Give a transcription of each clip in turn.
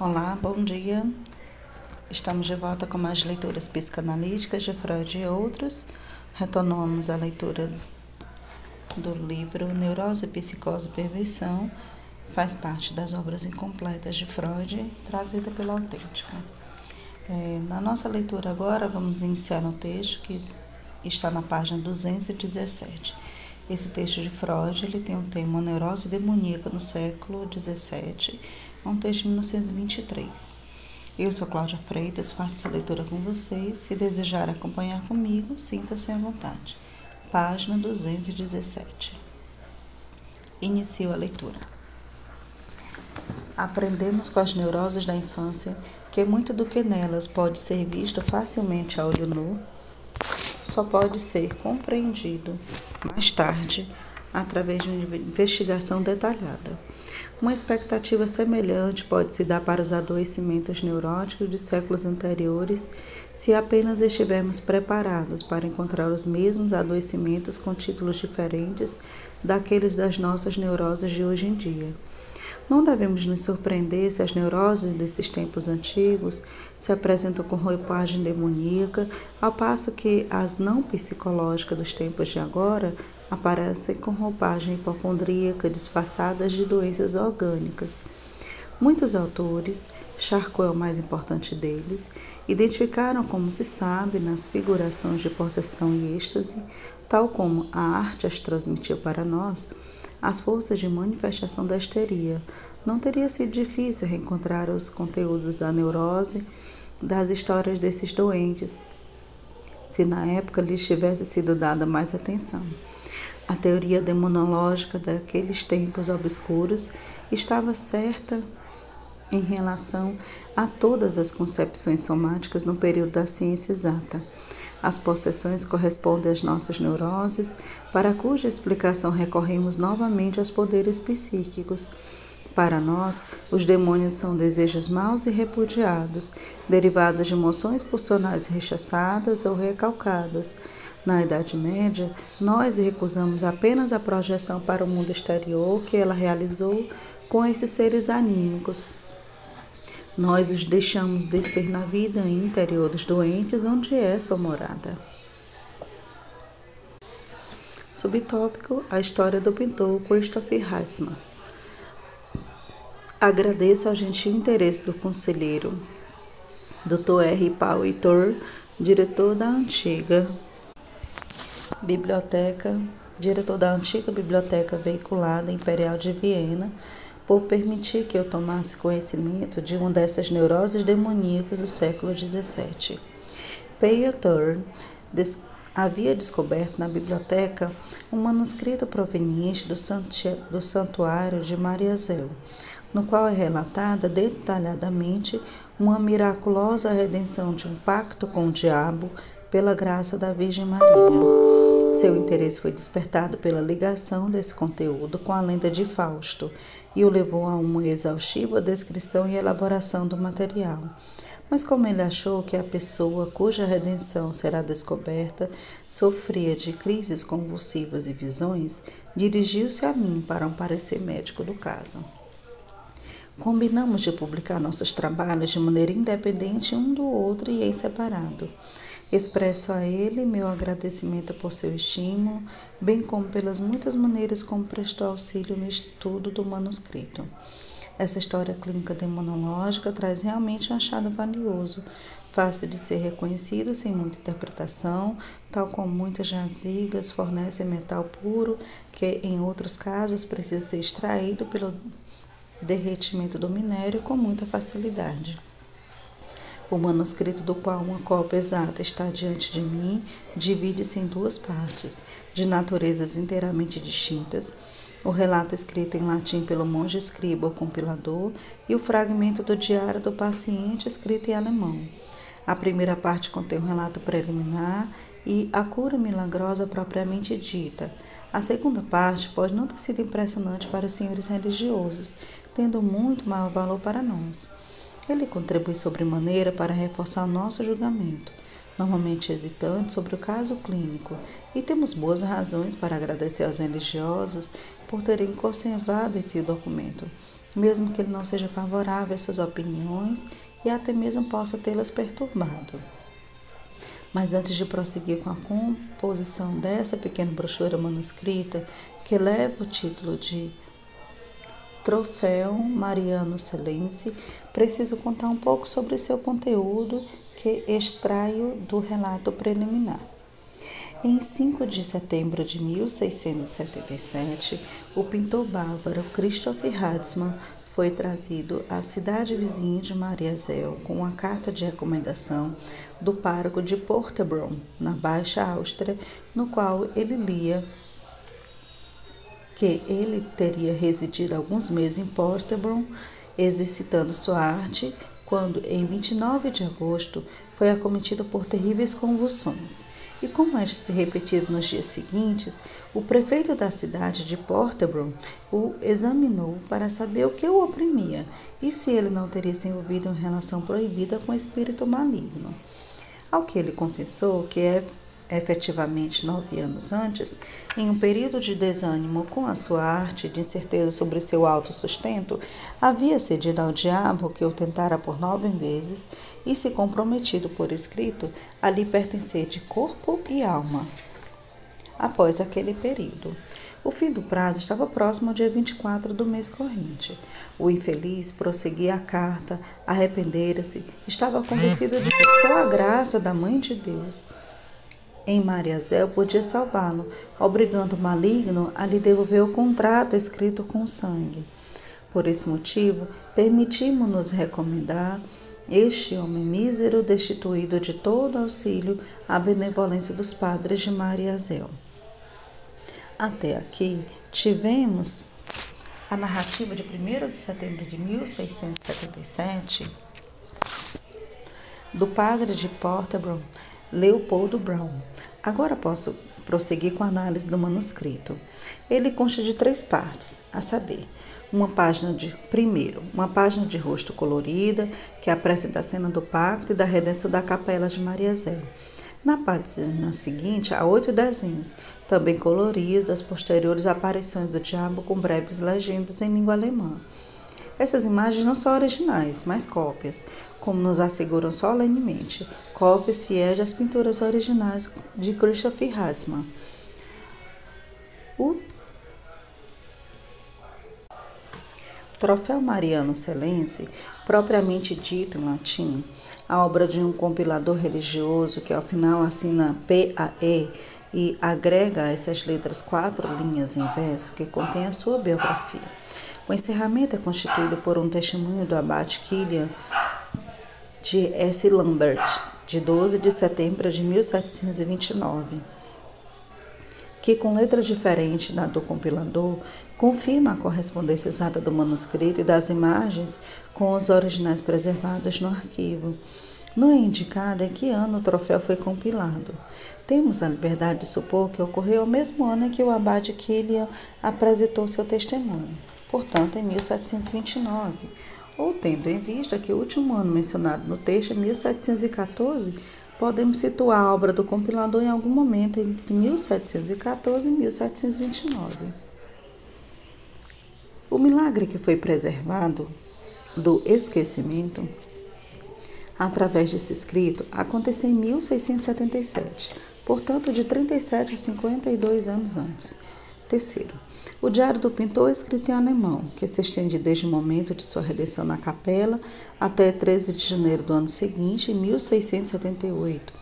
Olá, bom dia. Estamos de volta com mais leituras psicanalíticas de Freud e outros. Retomamos a leitura do livro Neurose, Psicose e Perversão. Faz parte das obras incompletas de Freud, trazida pela Autêntica. É, na nossa leitura agora, vamos iniciar um texto que está na página 217. Esse texto de Freud ele tem o tema Neurose Demoníaca no século XVII um texto de 1923. Eu sou Cláudia Freitas, faço essa leitura com vocês. Se desejar acompanhar comigo, sinta-se à vontade. Página 217. Inicio a leitura. Aprendemos com as neuroses da infância que muito do que nelas pode ser visto facilmente a olho nu só pode ser compreendido mais tarde através de uma investigação detalhada. Uma expectativa semelhante pode se dar para os adoecimentos neuróticos de séculos anteriores, se apenas estivermos preparados para encontrar os mesmos adoecimentos com títulos diferentes daqueles das nossas neuroses de hoje em dia. Não devemos nos surpreender se as neuroses desses tempos antigos se apresentam com roupagem demoníaca, ao passo que as não psicológicas dos tempos de agora aparecem com roupagem hipocondríaca disfarçadas de doenças orgânicas. Muitos autores, Charcot é o mais importante deles, identificaram, como se sabe, nas figurações de possessão e êxtase, tal como a arte as transmitiu para nós, as forças de manifestação da histeria. Não teria sido difícil reencontrar os conteúdos da neurose das histórias desses doentes, se na época lhes tivesse sido dada mais atenção. A teoria demonológica daqueles tempos obscuros estava certa em relação a todas as concepções somáticas no período da ciência exata. As possessões correspondem às nossas neuroses, para cuja explicação recorremos novamente aos poderes psíquicos. Para nós, os demônios são desejos maus e repudiados, derivados de emoções pulsionais rechaçadas ou recalcadas. Na Idade Média, nós recusamos apenas a projeção para o mundo exterior que ela realizou com esses seres anímicos, nós os deixamos descer na vida interior dos doentes, onde é sua morada. Subtópico: A história do pintor Christopher Heitzmann. Agradeço ao gentil interesse do conselheiro Dr. R. Paul Heitor, diretor da antiga biblioteca, diretor da antiga biblioteca veiculada Imperial de Viena, por permitir que eu tomasse conhecimento de uma dessas neuroses demoníacas do século XVII. Peyotor des havia descoberto na biblioteca um manuscrito proveniente do, do santuário de Mariazel, no qual é relatada detalhadamente uma miraculosa redenção de um pacto com o diabo pela graça da Virgem Maria. Seu interesse foi despertado pela ligação desse conteúdo com a lenda de Fausto e o levou a uma exaustiva descrição e elaboração do material. Mas como ele achou que a pessoa cuja redenção será descoberta sofria de crises convulsivas e visões, dirigiu-se a mim para um parecer médico do caso. Combinamos de publicar nossos trabalhos de maneira independente um do outro e em separado. Expresso a ele meu agradecimento por seu estímulo, bem como pelas muitas maneiras como prestou auxílio no estudo do manuscrito. Essa história clínica demonológica traz realmente um achado valioso, fácil de ser reconhecido sem muita interpretação, tal como muitas jazigas fornecem metal puro, que em outros casos precisa ser extraído pelo derretimento do minério com muita facilidade. O manuscrito do qual uma cópia exata está diante de mim divide-se em duas partes, de naturezas inteiramente distintas. O relato escrito em latim pelo monge escriba, o compilador, e o fragmento do diário do paciente escrito em alemão. A primeira parte contém um relato preliminar e a cura milagrosa propriamente dita. A segunda parte pode não ter sido impressionante para os senhores religiosos, tendo muito maior valor para nós. Ele contribui sobremaneira para reforçar o nosso julgamento. normalmente hesitantes sobre o caso clínico, e temos boas razões para agradecer aos religiosos por terem conservado esse documento, mesmo que ele não seja favorável às suas opiniões e até mesmo possa tê-las perturbado. Mas antes de prosseguir com a composição dessa pequena brochura manuscrita, que leva o título de Troféu Mariano Celense, preciso contar um pouco sobre seu conteúdo que extraio do relato preliminar. Em 5 de setembro de 1677, o pintor bávaro Christoph Hatzmann foi trazido à cidade vizinha de Mariazel com uma carta de recomendação do pároco de Portebron, na Baixa Áustria, no qual ele lia que ele teria residido alguns meses em Portebron, exercitando sua arte quando, em 29 de agosto, foi acometido por terríveis convulsões. E como é se repetir nos dias seguintes, o prefeito da cidade de Portobello o examinou para saber o que o oprimia e se ele não teria se envolvido em relação proibida com espírito maligno. Ao que ele confessou que é efetivamente nove anos antes, em um período de desânimo com a sua arte, de incerteza sobre seu autossustento, havia cedido ao diabo que o tentara por nove vezes e se comprometido por escrito a lhe pertencer de corpo e alma. Após aquele período, o fim do prazo estava próximo ao dia 24 do mês corrente. O infeliz prosseguia a carta, arrependera-se, estava convencido de que só a graça da Mãe de Deus em Mariazel podia salvá-lo, obrigando o maligno a lhe devolver o contrato escrito com sangue. Por esse motivo, permitimos-nos recomendar este homem mísero, destituído de todo auxílio, à benevolência dos padres de Mariazel. Até aqui, tivemos a narrativa de 1 de setembro de 1677 do padre de Portobello, Leopoldo Brown. Agora posso prosseguir com a análise do manuscrito. Ele consta de três partes, a saber, uma página de primeiro, uma página de rosto colorida que apresenta a cena do pacto e da redenção da capela de Maria Zé. Na página seguinte, há oito desenhos, também coloridos, das posteriores aparições do diabo com breves legendas em língua alemã. Essas imagens não são originais, mas cópias, como nos asseguram solenemente, cópias fiéis das pinturas originais de Christoph Hassmann. O Troféu Mariano Celense, propriamente dito em latim, a obra de um compilador religioso que ao final assina PAE e agrega a essas letras quatro linhas em verso que contém a sua biografia. O encerramento é constituído por um testemunho do abate Kilian de S. Lambert, de 12 de setembro de 1729, que, com letras diferentes da do compilador, confirma a correspondência exata do manuscrito e das imagens com os originais preservados no arquivo. Não é indicado em que ano o troféu foi compilado. Temos a liberdade de supor que ocorreu ao mesmo ano em que o abade Killian apresentou seu testemunho, portanto, em 1729 ou tendo em vista que o último ano mencionado no texto é 1714, podemos situar a obra do compilador em algum momento entre 1714 e 1729. O milagre que foi preservado do esquecimento através desse escrito aconteceu em 1677, portanto de 37 a 52 anos antes. Terceiro, o Diário do Pintor é escrito em alemão, que se estende desde o momento de sua redenção na capela até 13 de janeiro do ano seguinte, em 1678.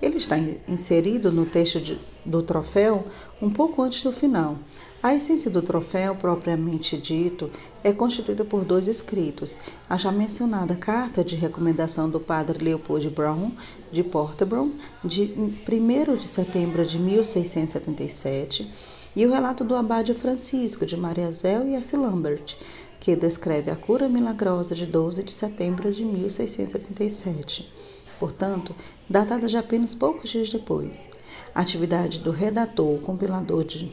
Ele está inserido no texto de, do troféu um pouco antes do final. A essência do troféu, propriamente dito, é constituída por dois escritos: a já mencionada carta de recomendação do padre Leopold Brown, de Portobello, de 1 de setembro de 1677 e o relato do abade Francisco de Mariazel e S. Lambert, que descreve a cura milagrosa de 12 de setembro de 1677, portanto, datada de apenas poucos dias depois. A atividade do redator, compilador de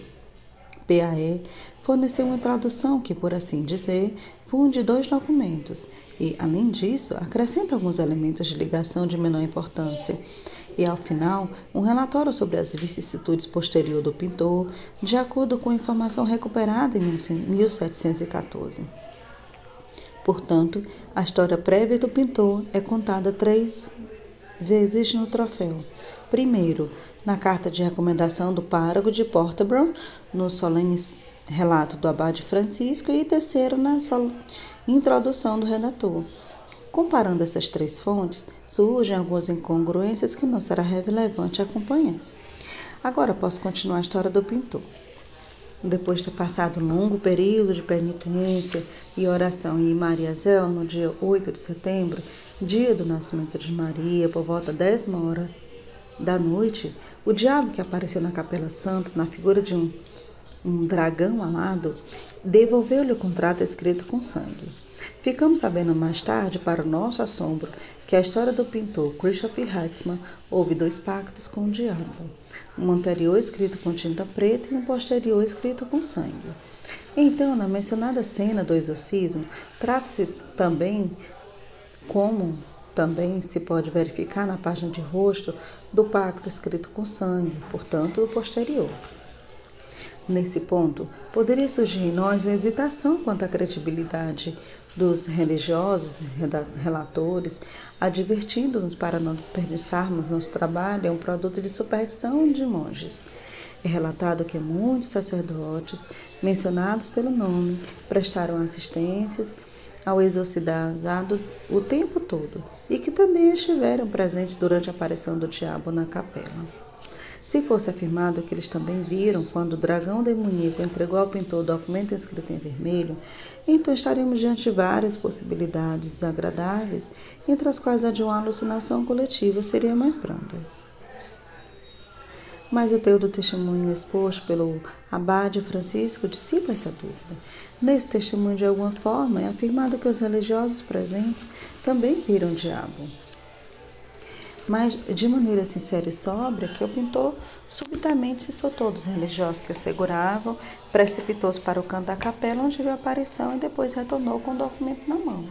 PAE, forneceu uma tradução que, por assim dizer, funde dois documentos e, além disso, acrescenta alguns elementos de ligação de menor importância. E, ao final, um relatório sobre as vicissitudes posteriores do pintor, de acordo com a informação recuperada em 1714. Portanto, a história prévia do pintor é contada três vezes no troféu. Primeiro, na carta de recomendação do pároco de Portobello, no solene relato do abade Francisco, e terceiro, na introdução do redator. Comparando essas três fontes, surgem algumas incongruências que não será relevante acompanhar. Agora posso continuar a história do pintor. Depois de ter passado um longo período de penitência e oração em Mariazel, no dia 8 de setembro, dia do nascimento de Maria, por volta da décima hora da noite, o diabo que apareceu na Capela Santa, na figura de um, um dragão alado, devolveu-lhe o contrato escrito com sangue. Ficamos sabendo mais tarde, para o nosso assombro, que a história do pintor Christoph Heitzmann houve dois pactos com o diabo, um anterior escrito com tinta preta e um posterior escrito com sangue. Então, na mencionada cena do exorcismo, trata-se também como também se pode verificar na página de rosto do pacto escrito com sangue, portanto, o posterior. Nesse ponto, poderia surgir em nós uma hesitação quanto à credibilidade dos religiosos relatores, advertindo-nos para não desperdiçarmos nosso trabalho é um produto de superstição de monges. É relatado que muitos sacerdotes, mencionados pelo nome, prestaram assistências ao exorcizado o tempo todo e que também estiveram presentes durante a aparição do diabo na capela. Se fosse afirmado que eles também viram quando o dragão demoníaco entregou ao pintor o documento escrito em vermelho, então estaremos diante de várias possibilidades desagradáveis, entre as quais a de uma alucinação coletiva seria mais branda mas o teu do testemunho exposto pelo abade Francisco dissipa essa dúvida. Nesse testemunho, de alguma forma, é afirmado que os religiosos presentes também viram o diabo. Mas, de maneira sincera e sóbria, que o pintor subitamente se soltou dos religiosos que o seguravam, precipitou-se para o canto da capela, onde viu a aparição e depois retornou com o documento na mão.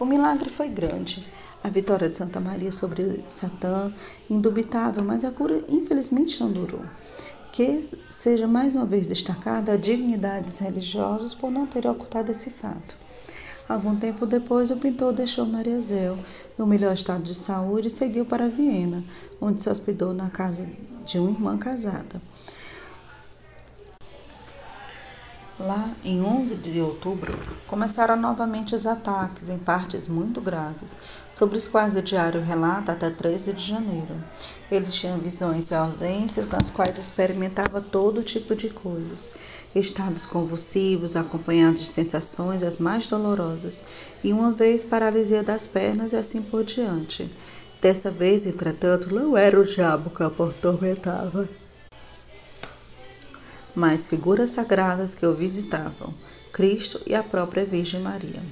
O milagre foi grande. A vitória de Santa Maria sobre Satã, indubitável, mas a cura infelizmente não durou. Que seja mais uma vez destacada a dignidade dos religiosos por não ter ocultado esse fato. Algum tempo depois, o pintor deixou Maria Zéu no melhor estado de saúde e seguiu para Viena, onde se hospedou na casa de uma irmã casada. Lá, em 11 de outubro, começaram novamente os ataques, em partes muito graves, sobre os quais o diário relata até 13 de janeiro. Eles tinham visões e ausências nas quais experimentava todo tipo de coisas, estados convulsivos acompanhados de sensações as mais dolorosas, e uma vez paralisia das pernas e assim por diante. Dessa vez, entretanto, não era o diabo que o atormentava mas figuras sagradas que o visitavam, Cristo e a própria Virgem Maria.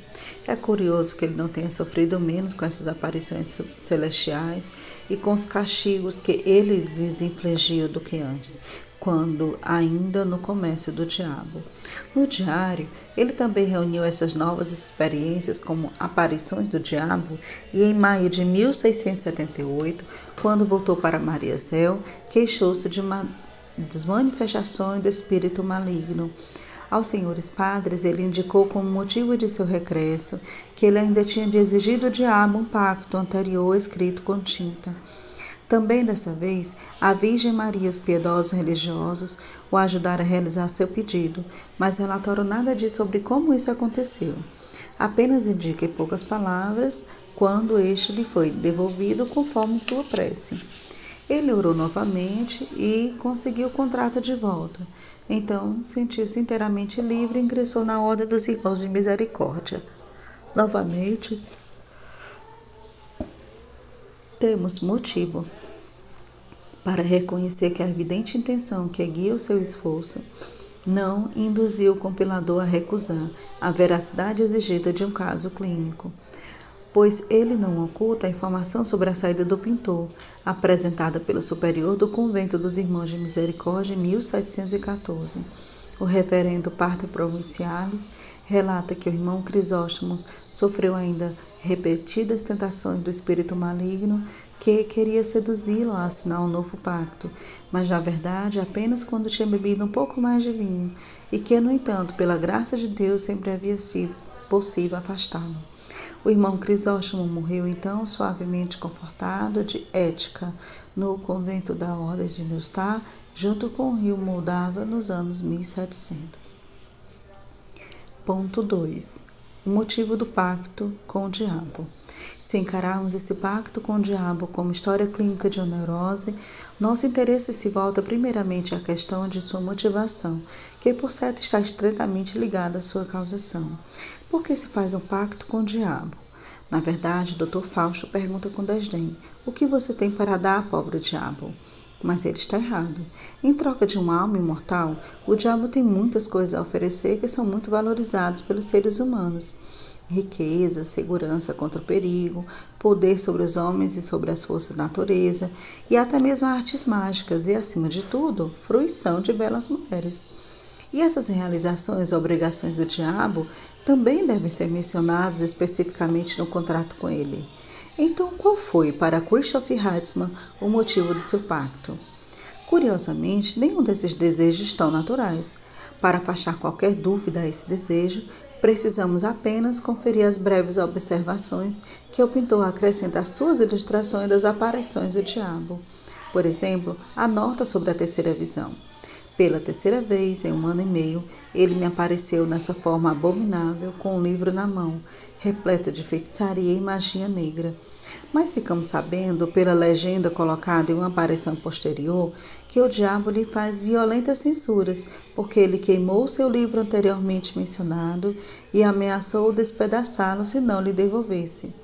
É curioso que ele não tenha sofrido menos com essas aparições celestiais e com os castigos que ele lhes infligiu do que antes, quando ainda no comércio do diabo. No diário, ele também reuniu essas novas experiências como aparições do diabo e em maio de 1678, quando voltou para Maria Zéu, queixou-se de uma das manifestações do espírito maligno. Aos senhores padres, ele indicou como motivo de seu regresso que ele ainda tinha de exigir do diabo um pacto anterior escrito com tinta. Também dessa vez, a Virgem Maria e os piedosos religiosos o ajudaram a realizar seu pedido, mas relataram nada disso sobre como isso aconteceu. Apenas indica em poucas palavras quando este lhe foi devolvido conforme sua prece. Ele orou novamente e conseguiu o contrato de volta. Então, sentiu-se inteiramente livre e ingressou na Ordem dos Irmãos de Misericórdia. Novamente, temos motivo para reconhecer que a evidente intenção que guia o seu esforço não induziu o compilador a recusar a veracidade exigida de um caso clínico. Pois ele não oculta a informação sobre a saída do pintor, apresentada pelo superior do convento dos Irmãos de Misericórdia em 1714. O reverendo Parte Provincialis relata que o irmão Crisóstomo sofreu ainda repetidas tentações do espírito maligno que queria seduzi-lo a assinar um novo pacto, mas na verdade apenas quando tinha bebido um pouco mais de vinho, e que, no entanto, pela graça de Deus, sempre havia sido possível afastá-lo. O irmão Crisóstomo morreu então suavemente confortado de ética no convento da Ordem de Neustar, junto com o rio Moldava nos anos 1700. Ponto 2. O motivo do pacto com o diabo. Se encararmos esse pacto com o diabo como história clínica de uma neurose, nosso interesse se volta primeiramente à questão de sua motivação, que por certo está estreitamente ligada à sua causação. Por que se faz um pacto com o diabo? Na verdade, Dr. Fausto pergunta com desdém: O que você tem para dar, pobre diabo? Mas ele está errado. Em troca de uma alma imortal, o diabo tem muitas coisas a oferecer que são muito valorizadas pelos seres humanos. Riqueza, segurança contra o perigo, poder sobre os homens e sobre as forças da natureza, e até mesmo artes mágicas e, acima de tudo, fruição de belas mulheres. E essas realizações e obrigações do diabo também devem ser mencionadas especificamente no contrato com ele. Então, qual foi para Christoph Heitzmann o motivo do seu pacto? Curiosamente, nenhum desses desejos estão naturais. Para afastar qualquer dúvida a esse desejo, precisamos apenas conferir as breves observações que o pintor acrescenta às suas ilustrações das aparições do diabo. Por exemplo, a nota sobre a terceira visão. Pela terceira vez em um ano e meio, ele me apareceu nessa forma abominável, com um livro na mão, repleto de feitiçaria e magia negra. Mas ficamos sabendo, pela legenda colocada em uma aparição posterior, que o diabo lhe faz violentas censuras, porque ele queimou seu livro anteriormente mencionado e ameaçou despedaçá-lo se não lhe devolvesse.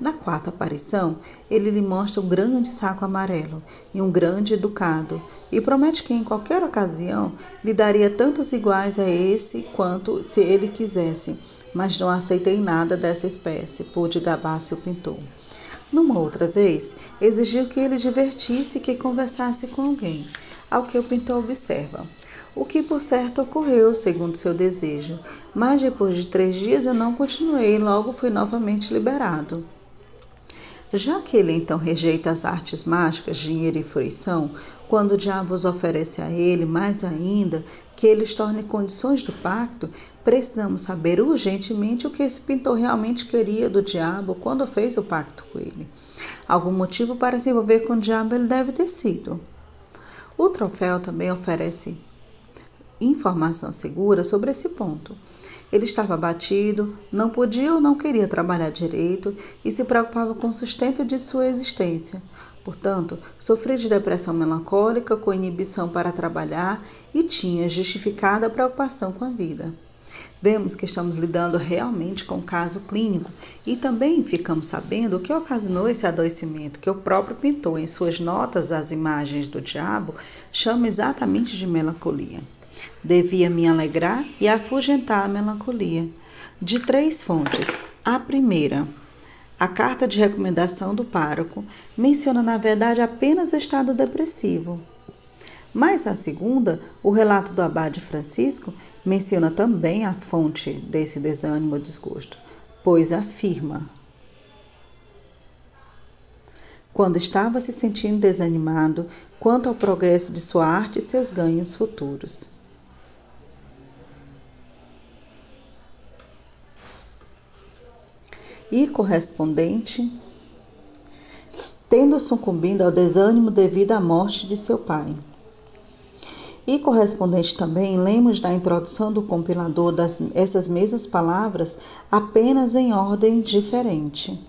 Na quarta aparição, ele lhe mostra um grande saco amarelo e um grande ducado, e promete que em qualquer ocasião lhe daria tantos iguais a esse quanto se ele quisesse, mas não aceitei nada dessa espécie, pôde gabar-se o pintor. Numa outra vez, exigiu que ele divertisse e que conversasse com alguém, ao que o pintor observa. O que por certo ocorreu, segundo seu desejo, mas depois de três dias eu não continuei e logo fui novamente liberado. Já que ele então rejeita as artes mágicas, dinheiro e fruição, quando o diabo os oferece a ele mais ainda que ele os torne condições do pacto, precisamos saber urgentemente o que esse pintor realmente queria do diabo quando fez o pacto com ele. Algum motivo para se envolver com o diabo ele deve ter sido. O troféu também oferece informação segura sobre esse ponto. Ele estava abatido, não podia ou não queria trabalhar direito e se preocupava com o sustento de sua existência. Portanto, sofria de depressão melancólica, com inibição para trabalhar e tinha justificada preocupação com a vida. Vemos que estamos lidando realmente com um caso clínico e também ficamos sabendo o que ocasionou esse adoecimento, que o próprio pintor, em suas notas às imagens do diabo, chama exatamente de melancolia. Devia me alegrar e afugentar a melancolia. De três fontes. A primeira, a carta de recomendação do pároco, menciona na verdade apenas o estado depressivo. Mas a segunda, o relato do abade Francisco, menciona também a fonte desse desânimo ou desgosto, pois afirma: quando estava se sentindo desanimado quanto ao progresso de sua arte e seus ganhos futuros. E correspondente, tendo sucumbido ao desânimo devido à morte de seu pai. E correspondente também, lemos na introdução do compilador das, essas mesmas palavras, apenas em ordem diferente.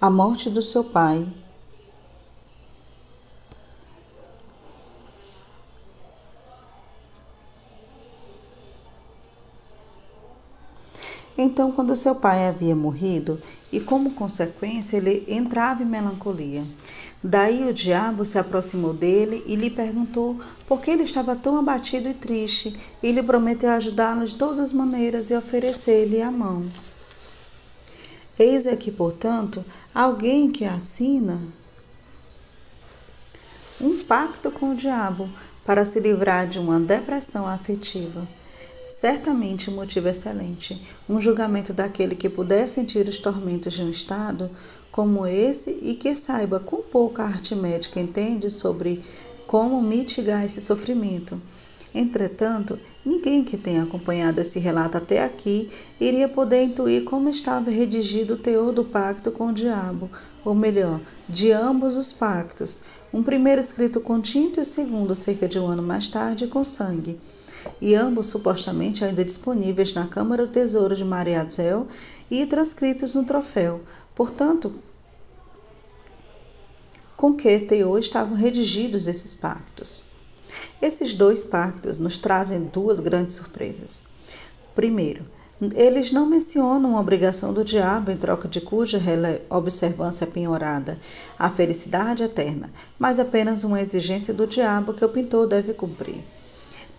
A morte do seu pai Então, quando seu pai havia morrido, e como consequência ele entrava em melancolia. Daí o diabo se aproximou dele e lhe perguntou por que ele estava tão abatido e triste, e lhe prometeu ajudá-lo de todas as maneiras e oferecer-lhe a mão. Eis aqui, portanto, alguém que assina um pacto com o diabo para se livrar de uma depressão afetiva. Certamente um motivo excelente, um julgamento daquele que puder sentir os tormentos de um estado como esse e que saiba com pouca arte médica entende sobre como mitigar esse sofrimento. Entretanto, ninguém que tenha acompanhado esse relato até aqui iria poder intuir como estava redigido o teor do pacto com o diabo, ou melhor, de ambos os pactos, um primeiro escrito com tinta e o segundo cerca de um ano mais tarde com sangue e ambos supostamente ainda disponíveis na Câmara do Tesouro de Mariazel e transcritos no troféu. Portanto, com que teor estavam redigidos esses pactos? Esses dois pactos nos trazem duas grandes surpresas. Primeiro, eles não mencionam a obrigação do diabo em troca de cuja observância penhorada a felicidade eterna, mas apenas uma exigência do diabo que o pintor deve cumprir.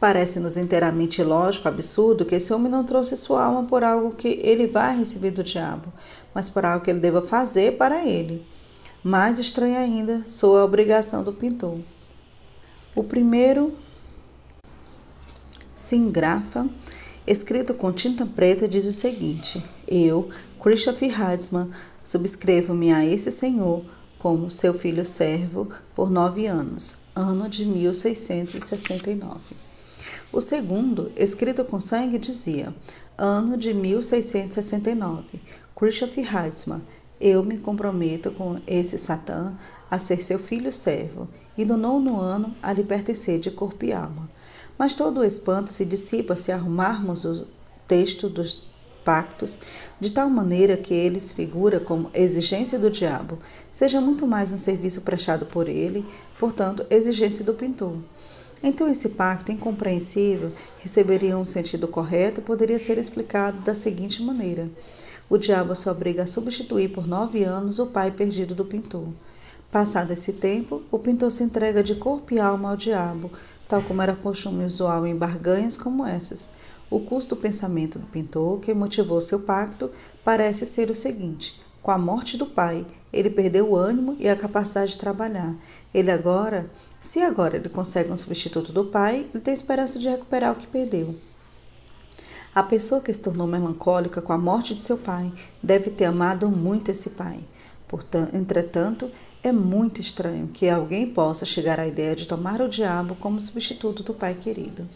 Parece-nos inteiramente lógico, absurdo, que esse homem não trouxe sua alma por algo que ele vai receber do diabo, mas por algo que ele deva fazer para ele. Mais estranha ainda soa a obrigação do pintor. O primeiro singrafa, escrito com tinta preta, diz o seguinte: Eu, Christopher Heitzman, subscrevo-me a esse senhor como seu filho servo por nove anos, ano de 1669. O segundo, escrito com sangue, dizia: Ano de 1669. Christopher Heitzman. Eu me comprometo com esse Satã a ser seu filho servo, e no nono ano a lhe pertencer de corpo e alma. Mas todo o espanto se dissipa se arrumarmos o texto dos pactos de tal maneira que eles figura como exigência do diabo, seja muito mais um serviço prestado por ele, portanto, exigência do pintor. Então, esse pacto incompreensível receberia um sentido correto e poderia ser explicado da seguinte maneira: o diabo se obriga a substituir por nove anos o pai perdido do pintor. Passado esse tempo, o pintor se entrega de corpo e alma ao diabo, tal como era costume usual em barganhas como essas. O custo do pensamento do pintor, que motivou seu pacto, parece ser o seguinte: com a morte do pai, ele perdeu o ânimo e a capacidade de trabalhar. Ele agora, se agora ele consegue um substituto do pai, ele tem esperança de recuperar o que perdeu. A pessoa que se tornou melancólica com a morte de seu pai deve ter amado muito esse pai. Portanto, entretanto, é muito estranho que alguém possa chegar à ideia de tomar o diabo como substituto do pai querido.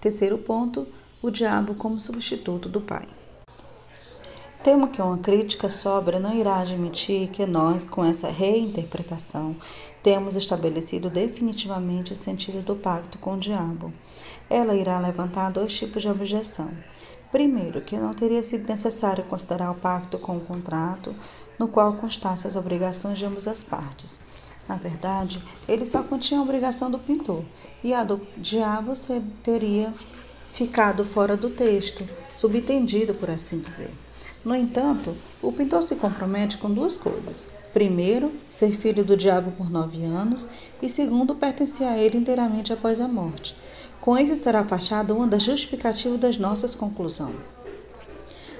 Terceiro ponto: o diabo como substituto do pai. Temo que uma crítica sobra não irá admitir que nós, com essa reinterpretação, temos estabelecido definitivamente o sentido do pacto com o diabo. Ela irá levantar dois tipos de objeção. Primeiro, que não teria sido necessário considerar o pacto com o contrato, no qual constassem as obrigações de ambas as partes. Na verdade, ele só continha a obrigação do pintor, e a do diabo teria ficado fora do texto, subentendido, por assim dizer. No entanto, o pintor se compromete com duas coisas: primeiro, ser filho do diabo por nove anos, e segundo, pertencer a ele inteiramente após a morte. Com isso será afastada uma das justificativas das nossas conclusões.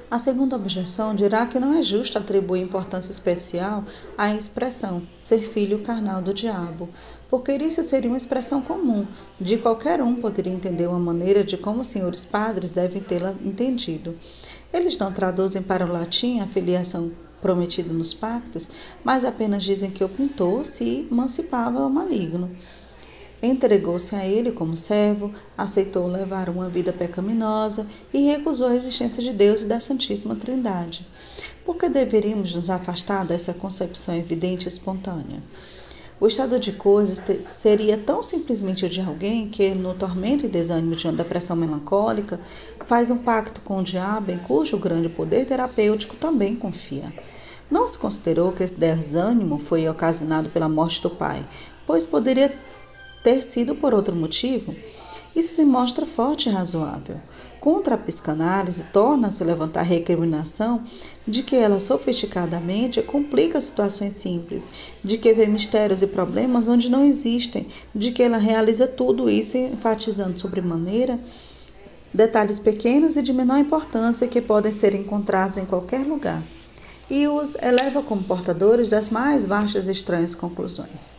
A segunda objeção dirá que não é justo atribuir importância especial à expressão ser filho carnal do diabo, porque isso seria uma expressão comum, de qualquer um poderia entender uma maneira de como os senhores padres devem tê-la entendido. Eles não traduzem para o latim a filiação prometida nos pactos, mas apenas dizem que o pintor se emancipava ao maligno. Entregou-se a ele como servo, aceitou levar uma vida pecaminosa e recusou a existência de Deus e da Santíssima Trindade. Por que deveríamos nos afastar dessa concepção evidente e espontânea? O estado de coisas seria tão simplesmente o de alguém que, no tormento e desânimo de uma depressão melancólica, faz um pacto com o diabo em cujo grande poder terapêutico também confia. Não se considerou que esse desânimo foi ocasionado pela morte do pai, pois poderia ter sido por outro motivo. Isso se mostra forte e razoável. Contra a psicanálise torna-se levantar a recriminação de que ela sofisticadamente complica situações simples, de que vê mistérios e problemas onde não existem, de que ela realiza tudo isso enfatizando sobremaneira detalhes pequenos e de menor importância que podem ser encontrados em qualquer lugar, e os eleva como portadores das mais vastas e estranhas conclusões.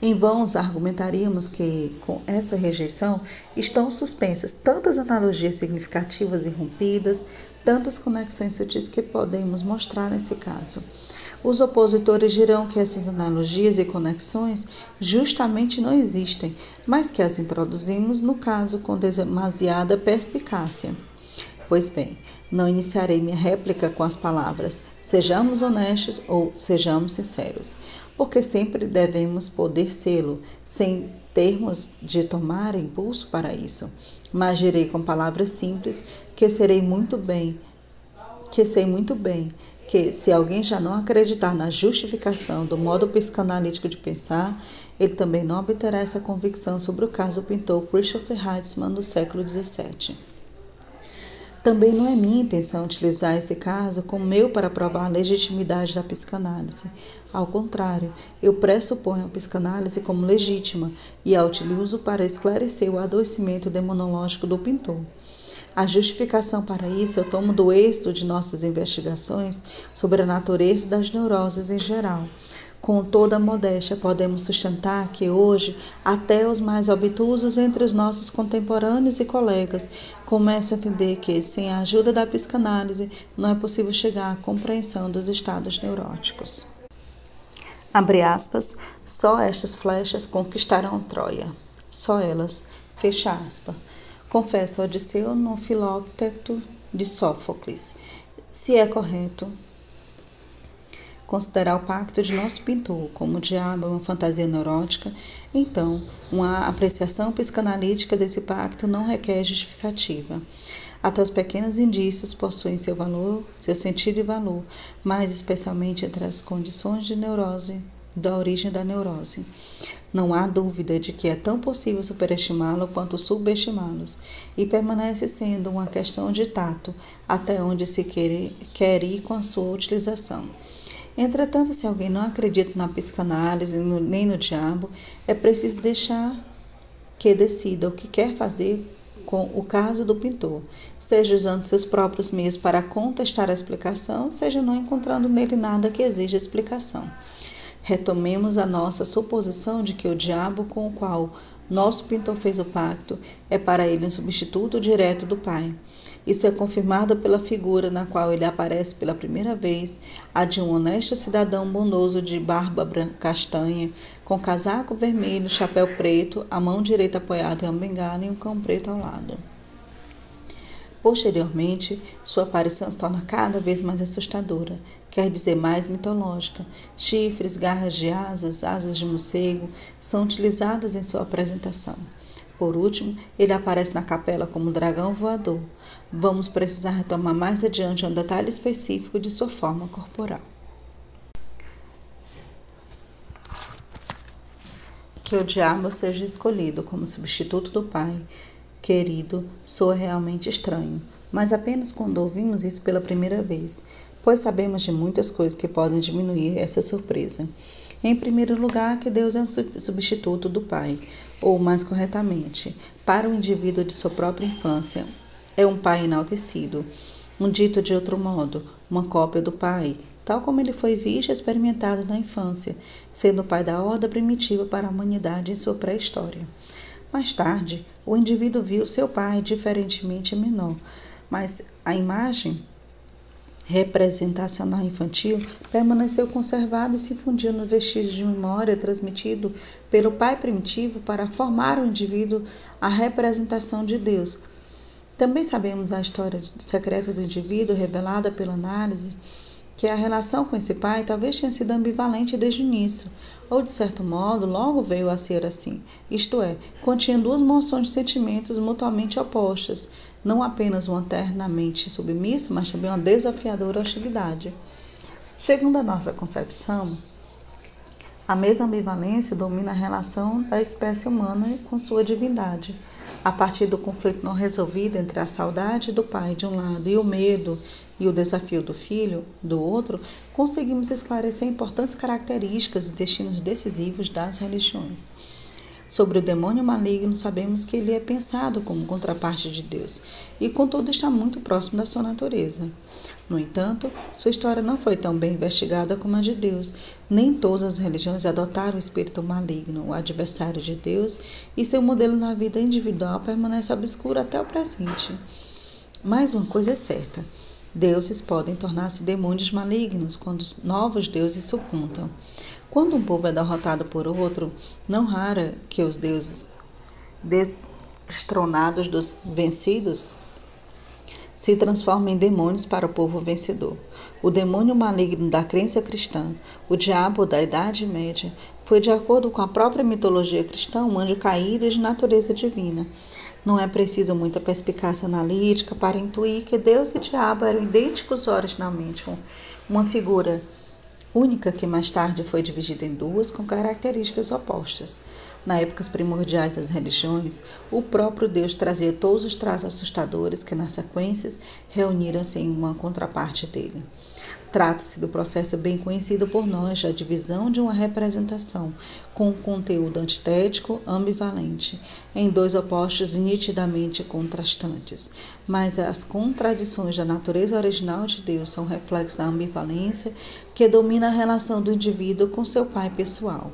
Em vão argumentaríamos que, com essa rejeição, estão suspensas tantas analogias significativas e rompidas, tantas conexões sutis que podemos mostrar nesse caso. Os opositores dirão que essas analogias e conexões justamente não existem, mas que as introduzimos no caso com demasiada perspicácia. Pois bem, não iniciarei minha réplica com as palavras sejamos honestos ou sejamos sinceros porque sempre devemos poder sê-lo, sem termos de tomar impulso para isso. Mas direi com palavras simples que serei muito bem, que sei muito bem que se alguém já não acreditar na justificação do modo psicanalítico de pensar, ele também não obterá essa convicção sobre o caso do pintor Christopher Heitzmann no século XVII. Também não é minha intenção utilizar esse caso como meu para provar a legitimidade da psicanálise. Ao contrário, eu pressuponho a psicanálise como legítima e a utilizo para esclarecer o adoecimento demonológico do pintor. A justificação para isso eu tomo do êxito de nossas investigações sobre a natureza das neuroses em geral, com toda a modéstia, podemos sustentar que hoje até os mais obtusos entre os nossos contemporâneos e colegas começam a entender que, sem a ajuda da psicanálise, não é possível chegar à compreensão dos estados neuróticos. Abre aspas, só estas flechas conquistarão Troia. Só elas. Fecha aspas. Confessa Odisseu no Filópteto de Sófocles. Se é correto, considerar o pacto de nosso pintor como o diabo uma fantasia neurótica, então uma apreciação psicanalítica desse pacto não requer justificativa. Até os pequenos indícios possuem seu valor, seu sentido e valor, mais especialmente entre as condições de neurose da origem da neurose. Não há dúvida de que é tão possível superestimá-lo quanto subestimá-los, e permanece sendo uma questão de tato até onde se quer ir com a sua utilização. Entretanto, se alguém não acredita na psicanálise nem no diabo, é preciso deixar que decida o que quer fazer com o caso do pintor, seja usando seus próprios meios para contestar a explicação, seja não encontrando nele nada que exija explicação. Retomemos a nossa suposição de que o diabo com o qual nosso pintor fez o pacto é para ele um substituto direto do Pai. Isso é confirmado pela figura na qual ele aparece pela primeira vez, a de um honesto cidadão bondoso de barba castanha, com casaco vermelho, chapéu preto, a mão direita apoiada em uma bengala e um cão preto ao lado. Posteriormente, sua aparição se torna cada vez mais assustadora, quer dizer, mais mitológica. Chifres, garras de asas, asas de morcego são utilizadas em sua apresentação. Por último, ele aparece na capela como um dragão voador. Vamos precisar retomar mais adiante um detalhe específico de sua forma corporal. Que o diabo seja escolhido como substituto do Pai querido, soa realmente estranho, mas apenas quando ouvimos isso pela primeira vez, pois sabemos de muitas coisas que podem diminuir essa surpresa. Em primeiro lugar, que Deus é um substituto do Pai, ou mais corretamente, para o indivíduo de sua própria infância, é um Pai enaltecido. Um dito de outro modo, uma cópia do Pai, tal como ele foi visto e experimentado na infância, sendo o Pai da ordem primitiva para a humanidade em sua pré-história. Mais tarde, o indivíduo viu seu pai diferentemente menor, mas a imagem representacional infantil permaneceu conservada e se fundiu no vestígio de memória transmitido pelo pai primitivo para formar o indivíduo a representação de Deus. Também sabemos a história secreta do indivíduo revelada pela análise que a relação com esse pai talvez tenha sido ambivalente desde o início, ou de certo modo logo veio a ser assim, isto é, continha duas moções de sentimentos mutuamente opostas, não apenas uma eternamente submissa, mas também uma desafiadora hostilidade. Segundo a nossa concepção, A mesma ambivalência domina a relação da espécie humana com sua divindade. A partir do conflito não resolvido entre a saudade do pai de um lado e o medo e o desafio do filho do outro, conseguimos esclarecer importantes características e destinos decisivos das religiões. Sobre o demônio maligno, sabemos que ele é pensado como contraparte de Deus e, contudo, está muito próximo da sua natureza. No entanto, sua história não foi tão bem investigada como a de Deus. Nem todas as religiões adotaram o espírito maligno, o adversário de Deus, e seu modelo na vida individual permanece obscuro até o presente. Mas uma coisa é certa: deuses podem tornar-se demônios malignos quando novos deuses supuntam. Quando um povo é derrotado por outro, não rara que os deuses destronados dos vencidos se transformam em demônios para o povo vencedor. O demônio maligno da crença cristã, o diabo da Idade Média, foi, de acordo com a própria mitologia cristã, um anjo caído de natureza divina. Não é preciso muita perspicácia analítica para intuir que Deus e diabo eram idênticos originalmente, uma figura única que mais tarde foi dividida em duas com características opostas. Na épocas primordiais das religiões, o próprio Deus trazia todos os traços assustadores que, nas sequências, reuniram-se em uma contraparte dele. Trata-se do processo bem conhecido por nós, a divisão de uma representação com um conteúdo antitético ambivalente, em dois opostos nitidamente contrastantes. Mas as contradições da natureza original de Deus são reflexos da ambivalência que domina a relação do indivíduo com seu pai pessoal.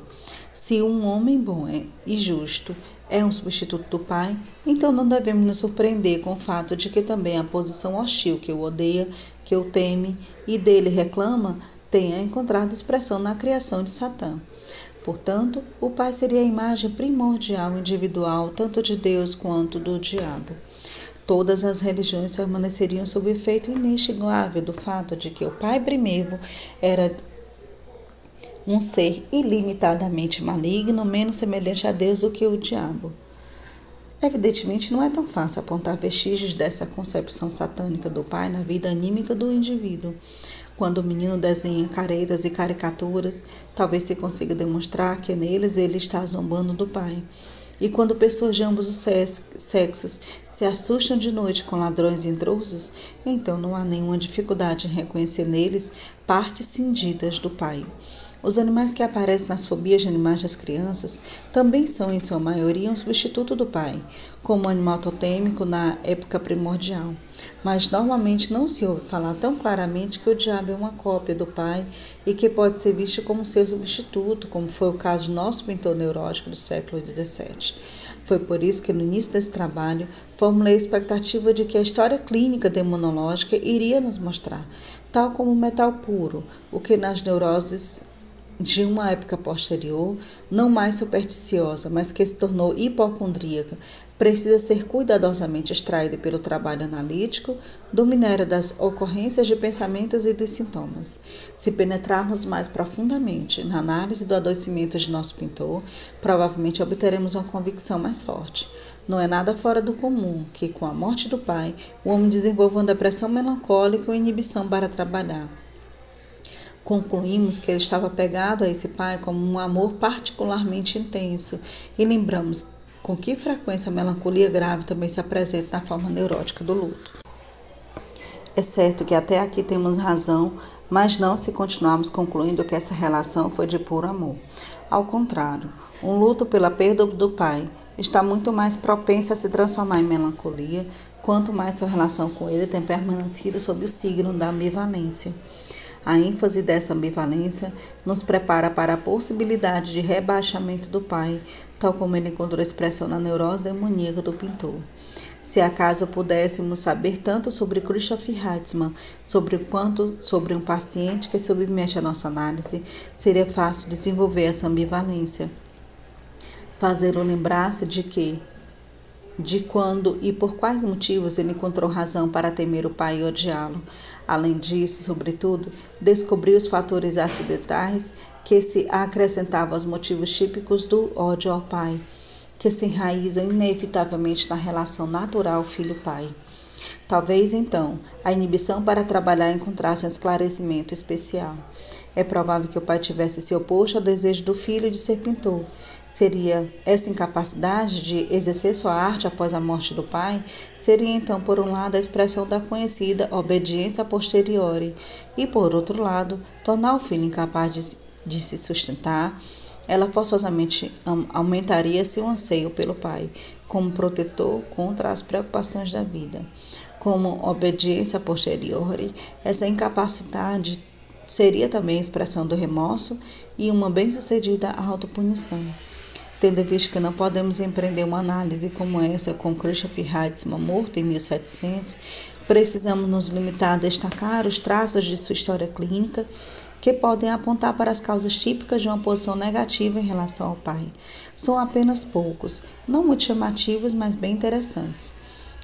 Se um homem bom e justo é um substituto do pai, então não devemos nos surpreender com o fato de que também a posição hostil que o odeia, que o teme e dele reclama tenha encontrado expressão na criação de Satã. Portanto, o pai seria a imagem primordial individual tanto de Deus quanto do diabo. Todas as religiões permaneceriam sob efeito inextinguável do fato de que o pai primeiro era um ser ilimitadamente maligno, menos semelhante a Deus do que o diabo. Evidentemente, não é tão fácil apontar vestígios dessa concepção satânica do pai na vida anímica do indivíduo. Quando o menino desenha careiras e caricaturas, talvez se consiga demonstrar que neles ele está zombando do pai. E quando pessoas de ambos os sexos se assustam de noite com ladrões intrusos, então não há nenhuma dificuldade em reconhecer neles partes cindidas do pai. Os animais que aparecem nas fobias de animais das crianças também são, em sua maioria, um substituto do pai, como animal totêmico na época primordial. Mas normalmente não se ouve falar tão claramente que o diabo é uma cópia do pai e que pode ser visto como seu substituto, como foi o caso do nosso pintor neurótico do século XVII. Foi por isso que, no início desse trabalho, formulei a expectativa de que a história clínica demonológica iria nos mostrar, tal como o metal puro, o que nas neuroses de uma época posterior, não mais supersticiosa, mas que se tornou hipocondríaca, precisa ser cuidadosamente extraída pelo trabalho analítico do minério das ocorrências de pensamentos e dos sintomas. Se penetrarmos mais profundamente na análise do adoecimento de nosso pintor, provavelmente obteremos uma convicção mais forte. Não é nada fora do comum que, com a morte do pai, o homem desenvolva uma depressão melancólica ou inibição para trabalhar. Concluímos que ele estava pegado a esse pai como um amor particularmente intenso e lembramos com que frequência a melancolia grave também se apresenta na forma neurótica do luto. É certo que até aqui temos razão, mas não se continuarmos concluindo que essa relação foi de puro amor. Ao contrário, um luto pela perda do pai está muito mais propenso a se transformar em melancolia, quanto mais sua relação com ele tem permanecido sob o signo da ambivalência. A ênfase dessa ambivalência nos prepara para a possibilidade de rebaixamento do pai, tal como ele encontrou expressão na neurose demoníaca do pintor. Se acaso pudéssemos saber tanto sobre Christoph Heitzmann, sobre quanto sobre um paciente que submete a nossa análise, seria fácil desenvolver essa ambivalência. Fazê-lo lembrar-se de que, de quando e por quais motivos ele encontrou razão para temer o pai e odiá-lo. Além disso, sobretudo, descobriu os fatores acidentais que se acrescentavam aos motivos típicos do ódio ao pai, que se enraizam inevitavelmente na relação natural filho-pai. Talvez então a inibição para trabalhar encontrasse um esclarecimento especial. É provável que o pai tivesse se oposto ao desejo do filho de ser pintor. Seria essa incapacidade de exercer sua arte após a morte do pai, seria então, por um lado, a expressão da conhecida obediência posteriori, e por outro lado, tornar o filho incapaz de, de se sustentar, ela forçosamente aumentaria seu anseio pelo pai, como protetor contra as preocupações da vida. Como obediência posteriori, essa incapacidade seria também a expressão do remorso e uma bem-sucedida autopunição. Tendo em vista que não podemos empreender uma análise como essa com Christopher Heitzman morto em 1700, precisamos nos limitar a destacar os traços de sua história clínica que podem apontar para as causas típicas de uma posição negativa em relação ao pai. São apenas poucos, não muito chamativos, mas bem interessantes.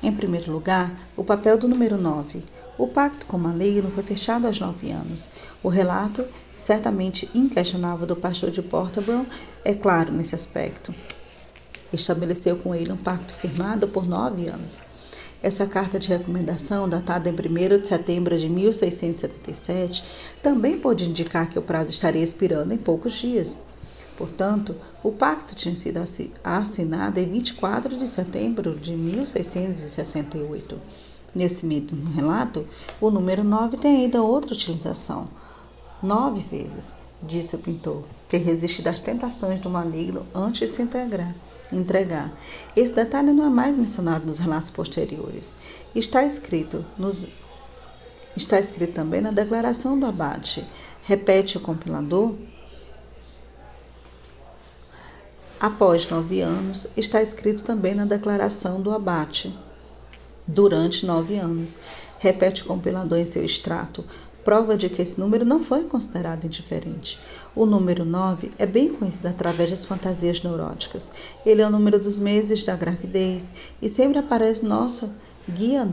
Em primeiro lugar, o papel do número 9. O pacto com maligno foi fechado aos nove anos. O relato, certamente inquestionável do pastor de Portobello, é claro nesse aspecto. Estabeleceu com ele um pacto firmado por nove anos. Essa carta de recomendação, datada em 1 de setembro de 1677, também pode indicar que o prazo estaria expirando em poucos dias. Portanto, o pacto tinha sido assinado em 24 de setembro de 1668. Nesse mesmo relato, o número 9 tem ainda outra utilização. Nove vezes, disse o pintor, que resiste das tentações do maligno antes de se integrar entregar. Esse detalhe não é mais mencionado nos relatos posteriores. Está escrito nos está escrito também na declaração do abate. Repete o compilador. Após nove anos, está escrito também na declaração do abate. Durante nove anos, repete o compilador em seu extrato prova de que esse número não foi considerado indiferente. O número 9 é bem conhecido através das fantasias neuróticas. Ele é o número dos meses da gravidez e sempre aparece nossa guia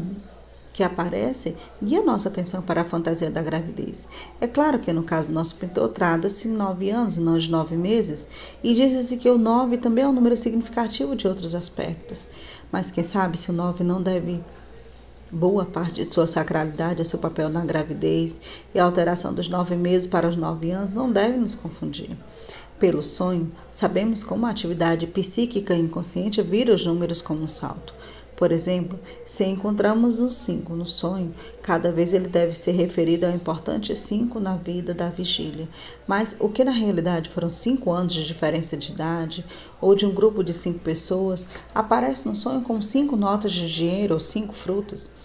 que aparece guia nossa atenção para a fantasia da gravidez. É claro que no caso do nosso pintor trata-se de nove anos, não de nove meses, e diz-se que o nove também é um número significativo de outros aspectos. Mas quem sabe se o nove não deve Boa parte de sua sacralidade seu papel na gravidez e a alteração dos nove meses para os nove anos não deve nos confundir. Pelo sonho, sabemos como a atividade psíquica inconsciente vira os números como um salto. Por exemplo, se encontramos um 5 no sonho, cada vez ele deve ser referido ao importante 5 na vida da vigília. Mas o que na realidade foram 5 anos de diferença de idade, ou de um grupo de 5 pessoas, aparece no sonho como 5 notas de dinheiro ou 5 frutas.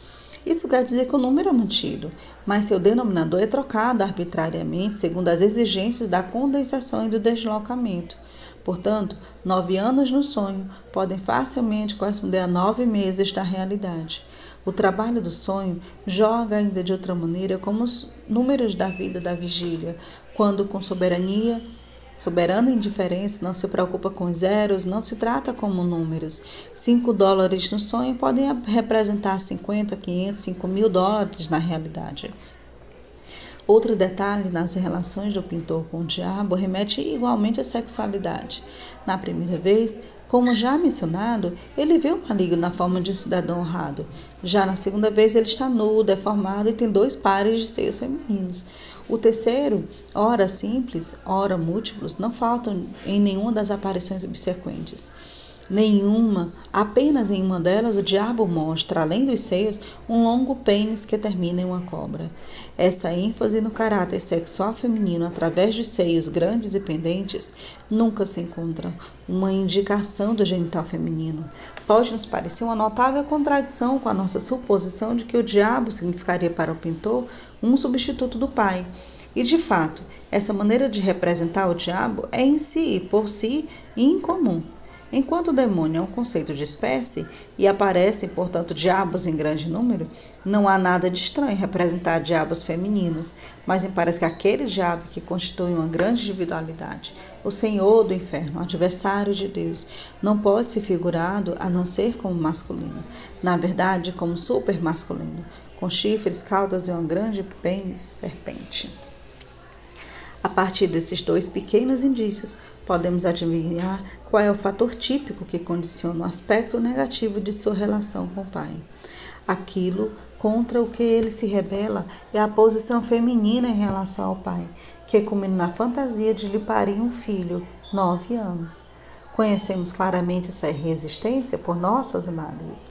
Isso quer dizer que o número é mantido, mas seu denominador é trocado arbitrariamente segundo as exigências da condensação e do deslocamento. Portanto, nove anos no sonho podem facilmente corresponder a nove meses da realidade. O trabalho do sonho joga ainda de outra maneira como os números da vida da vigília, quando com soberania Soberana indiferença não se preocupa com zeros, não se trata como números. 5 dólares no sonho podem representar 50, 500, 5 mil dólares na realidade. Outro detalhe nas relações do pintor com o diabo remete igualmente à sexualidade. Na primeira vez, como já mencionado, ele vê o maligno na forma de um cidadão honrado. Já na segunda vez, ele está nu, deformado e tem dois pares de seios femininos. O terceiro, ora simples, ora múltiplos, não faltam em nenhuma das aparições subsequentes. Nenhuma, apenas em uma delas o diabo mostra, além dos seios, um longo pênis que termina em uma cobra. Essa ênfase no caráter sexual feminino através dos seios grandes e pendentes nunca se encontra uma indicação do genital feminino. Pode nos parecer uma notável contradição com a nossa suposição de que o diabo significaria para o pintor um substituto do pai. E de fato, essa maneira de representar o diabo é em si por si incomum. Enquanto o demônio é um conceito de espécie e aparecem, portanto, diabos em grande número, não há nada de estranho em representar diabos femininos, mas me parece que aquele diabo que constitui uma grande individualidade, o Senhor do inferno, o adversário de Deus, não pode ser figurado a não ser como masculino, na verdade, como super masculino, com chifres, caudas e uma grande pênis serpente. A partir desses dois pequenos indícios, podemos adivinhar qual é o fator típico que condiciona o aspecto negativo de sua relação com o pai. Aquilo contra o que ele se rebela é a posição feminina em relação ao pai, que culmina na fantasia de lhe parir um filho, nove anos. Conhecemos claramente essa resistência por nossas análises,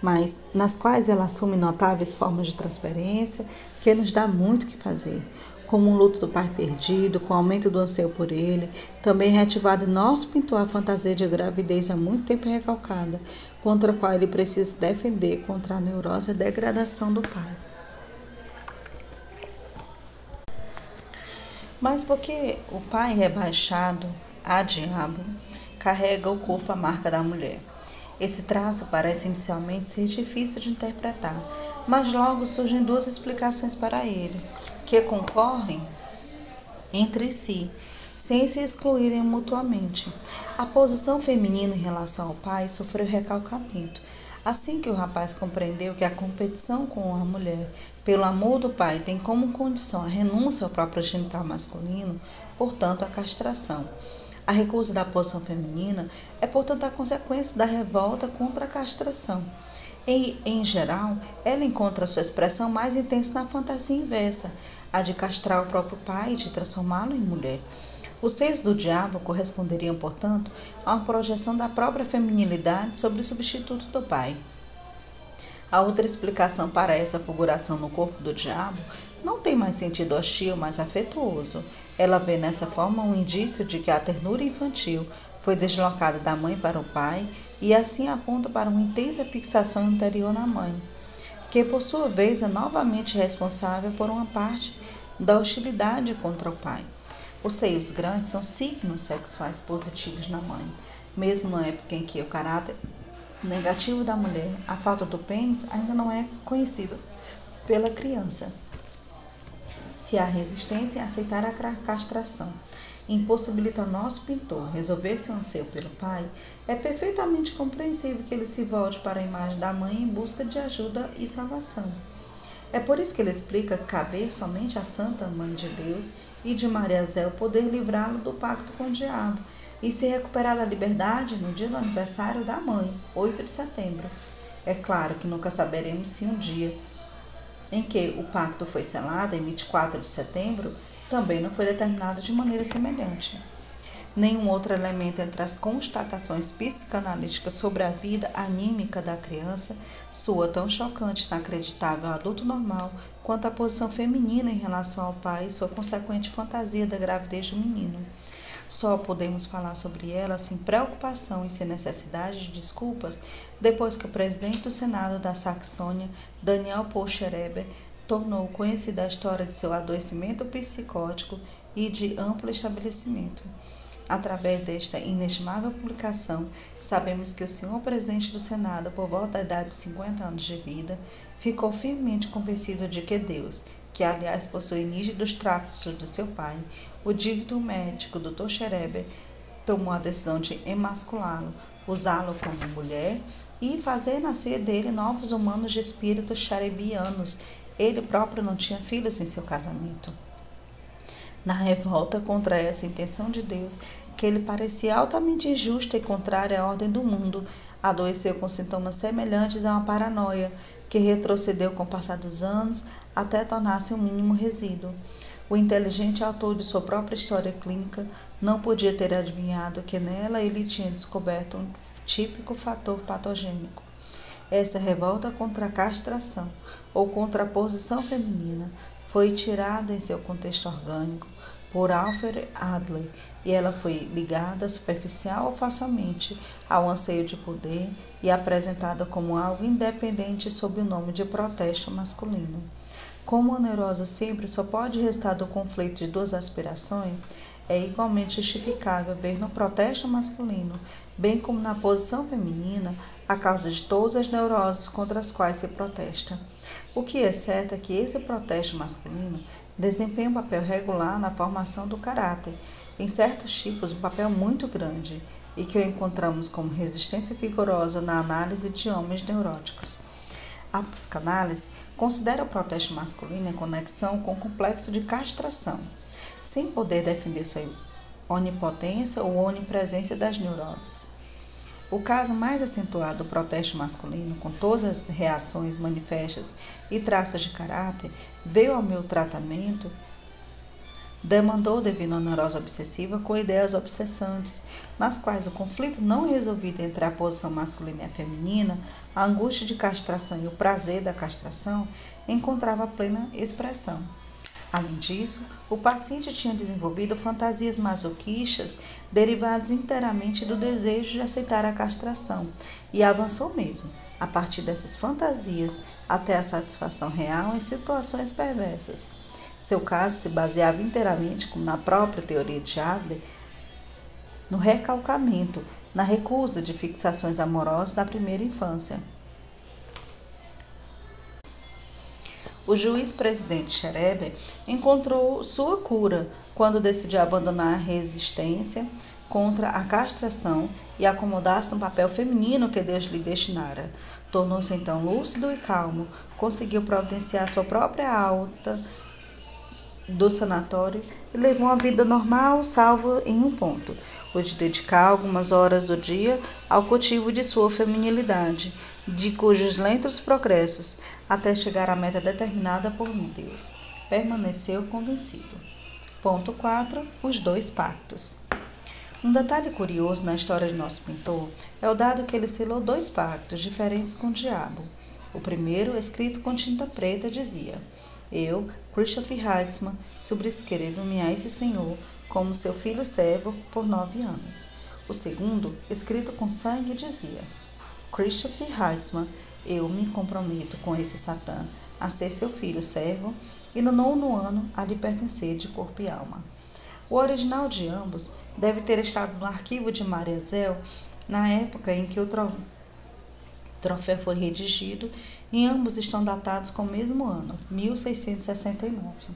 mas nas quais ela assume notáveis formas de transferência que nos dá muito que fazer, como um luto do pai perdido, com o aumento do anseio por ele, também reativado em nosso pintor a fantasia de gravidez há muito tempo recalcada, contra a qual ele precisa se defender contra a neurose e a degradação do pai. Mas porque o pai rebaixado a diabo carrega o corpo a marca da mulher. Esse traço parece inicialmente ser difícil de interpretar, mas logo surgem duas explicações para ele, que concorrem entre si, sem se excluírem mutuamente. A posição feminina em relação ao pai sofreu recalcamento. Assim que o rapaz compreendeu que a competição com a mulher pelo amor do pai tem como condição a renúncia ao próprio genital masculino, portanto, a castração. A recusa da posição feminina é, portanto, a consequência da revolta contra a castração. Em, em geral, ela encontra sua expressão mais intensa na fantasia inversa, a de castrar o próprio pai e de transformá-lo em mulher. Os seios do diabo corresponderiam, portanto, a uma projeção da própria feminilidade sobre o substituto do pai. A outra explicação para essa figuração no corpo do diabo não tem mais sentido hostil, mas afetuoso. Ela vê nessa forma um indício de que a ternura infantil foi deslocada da mãe para o pai e assim aponta para uma intensa fixação anterior na mãe, que por sua vez é novamente responsável por uma parte da hostilidade contra o pai. Os seios grandes são signos sexuais positivos na mãe, mesmo na época em que o caráter negativo da mulher, a falta do pênis ainda não é conhecido pela criança. Se há resistência aceitar a castração, impossibilita nosso pintor resolver seu anseio pelo pai, é perfeitamente compreensível que ele se volte para a imagem da mãe em busca de ajuda e salvação. É por isso que ele explica caber somente à Santa Mãe de Deus e de Maria Zé o poder livrá-lo do pacto com o diabo e se recuperar da liberdade no dia do aniversário da mãe, 8 de setembro. É claro que nunca saberemos se um dia em que o pacto foi selado, em 24 de setembro, também não foi determinado de maneira semelhante. Nenhum outro elemento entre as constatações psicanalíticas sobre a vida anímica da criança soa tão chocante e inacreditável ao adulto normal quanto a posição feminina em relação ao pai e sua consequente fantasia da gravidez do menino. Só podemos falar sobre ela sem preocupação e sem necessidade de desculpas depois que o presidente do Senado da Saxônia, Daniel Polschereber, tornou conhecida a história de seu adoecimento psicótico e de amplo estabelecimento. Através desta inestimável publicação, sabemos que o senhor presidente do Senado, por volta da idade de 50 anos de vida, ficou firmemente convencido de que Deus, que aliás possui nítidos traços de seu pai, o dito médico Dr. Schereber tomou a decisão de emasculá-lo, usá-lo como mulher e fazer nascer dele novos humanos de espíritos xarebianos. Ele próprio não tinha filhos em seu casamento. Na revolta contra essa intenção de Deus, que ele parecia altamente injusta e contrária à ordem do mundo, adoeceu com sintomas semelhantes a uma paranoia, que retrocedeu com o passar dos anos até tornar-se um mínimo resíduo. O inteligente autor de sua própria história clínica não podia ter adivinhado que nela ele tinha descoberto um típico fator patogênico. Essa revolta contra a castração ou contra a posição feminina foi tirada em seu contexto orgânico por Alfred Adler e ela foi ligada superficial ou facilmente ao anseio de poder e apresentada como algo independente sob o nome de protesto masculino. Como a neurose sempre só pode restar do conflito de duas aspirações, é igualmente justificável ver no protesto masculino, bem como na posição feminina, a causa de todas as neuroses contra as quais se protesta. O que é certo é que esse protesto masculino desempenha um papel regular na formação do caráter, em certos tipos um papel muito grande, e que o encontramos como resistência vigorosa na análise de homens neuróticos. A psicanálise considera o protesto masculino em conexão com o complexo de castração, sem poder defender sua onipotência ou onipresença das neuroses. O caso mais acentuado do protesto masculino, com todas as reações manifestas e traços de caráter, veio ao meu tratamento demandou devido à neurose obsessiva com ideias obsessantes, nas quais o conflito não resolvido entre a posição masculina e a feminina, a angústia de castração e o prazer da castração encontrava plena expressão. Além disso, o paciente tinha desenvolvido fantasias masoquistas derivadas inteiramente do desejo de aceitar a castração e avançou mesmo, a partir dessas fantasias, até a satisfação real em situações perversas. Seu caso se baseava inteiramente, como na própria teoria de Adler, no recalcamento, na recusa de fixações amorosas da primeira infância. O juiz-presidente Schreber encontrou sua cura quando decidiu abandonar a resistência contra a castração e acomodar-se no papel feminino que Deus lhe destinara. Tornou-se então lúcido e calmo, conseguiu providenciar sua própria alta do sanatório e levou uma vida normal, salvo em um ponto: o de dedicar algumas horas do dia ao cultivo de sua feminilidade, de cujos lentos progressos, até chegar à meta determinada por Deus, permaneceu convencido. Ponto 4. Os dois pactos. Um detalhe curioso na história de nosso pintor é o dado que ele selou dois pactos diferentes com o diabo. O primeiro, escrito com tinta preta, dizia: eu, Christopher Heitzman, subscrevo-me a esse senhor como seu filho servo por nove anos. O segundo, escrito com sangue, dizia: Christopher Heitzman, eu me comprometo com esse Satã a ser seu filho servo e no nono ano a lhe pertencer de corpo e alma. O original de ambos deve ter estado no arquivo de Mariazel na época em que o troféu foi redigido e ambos estão datados com o mesmo ano, 1669.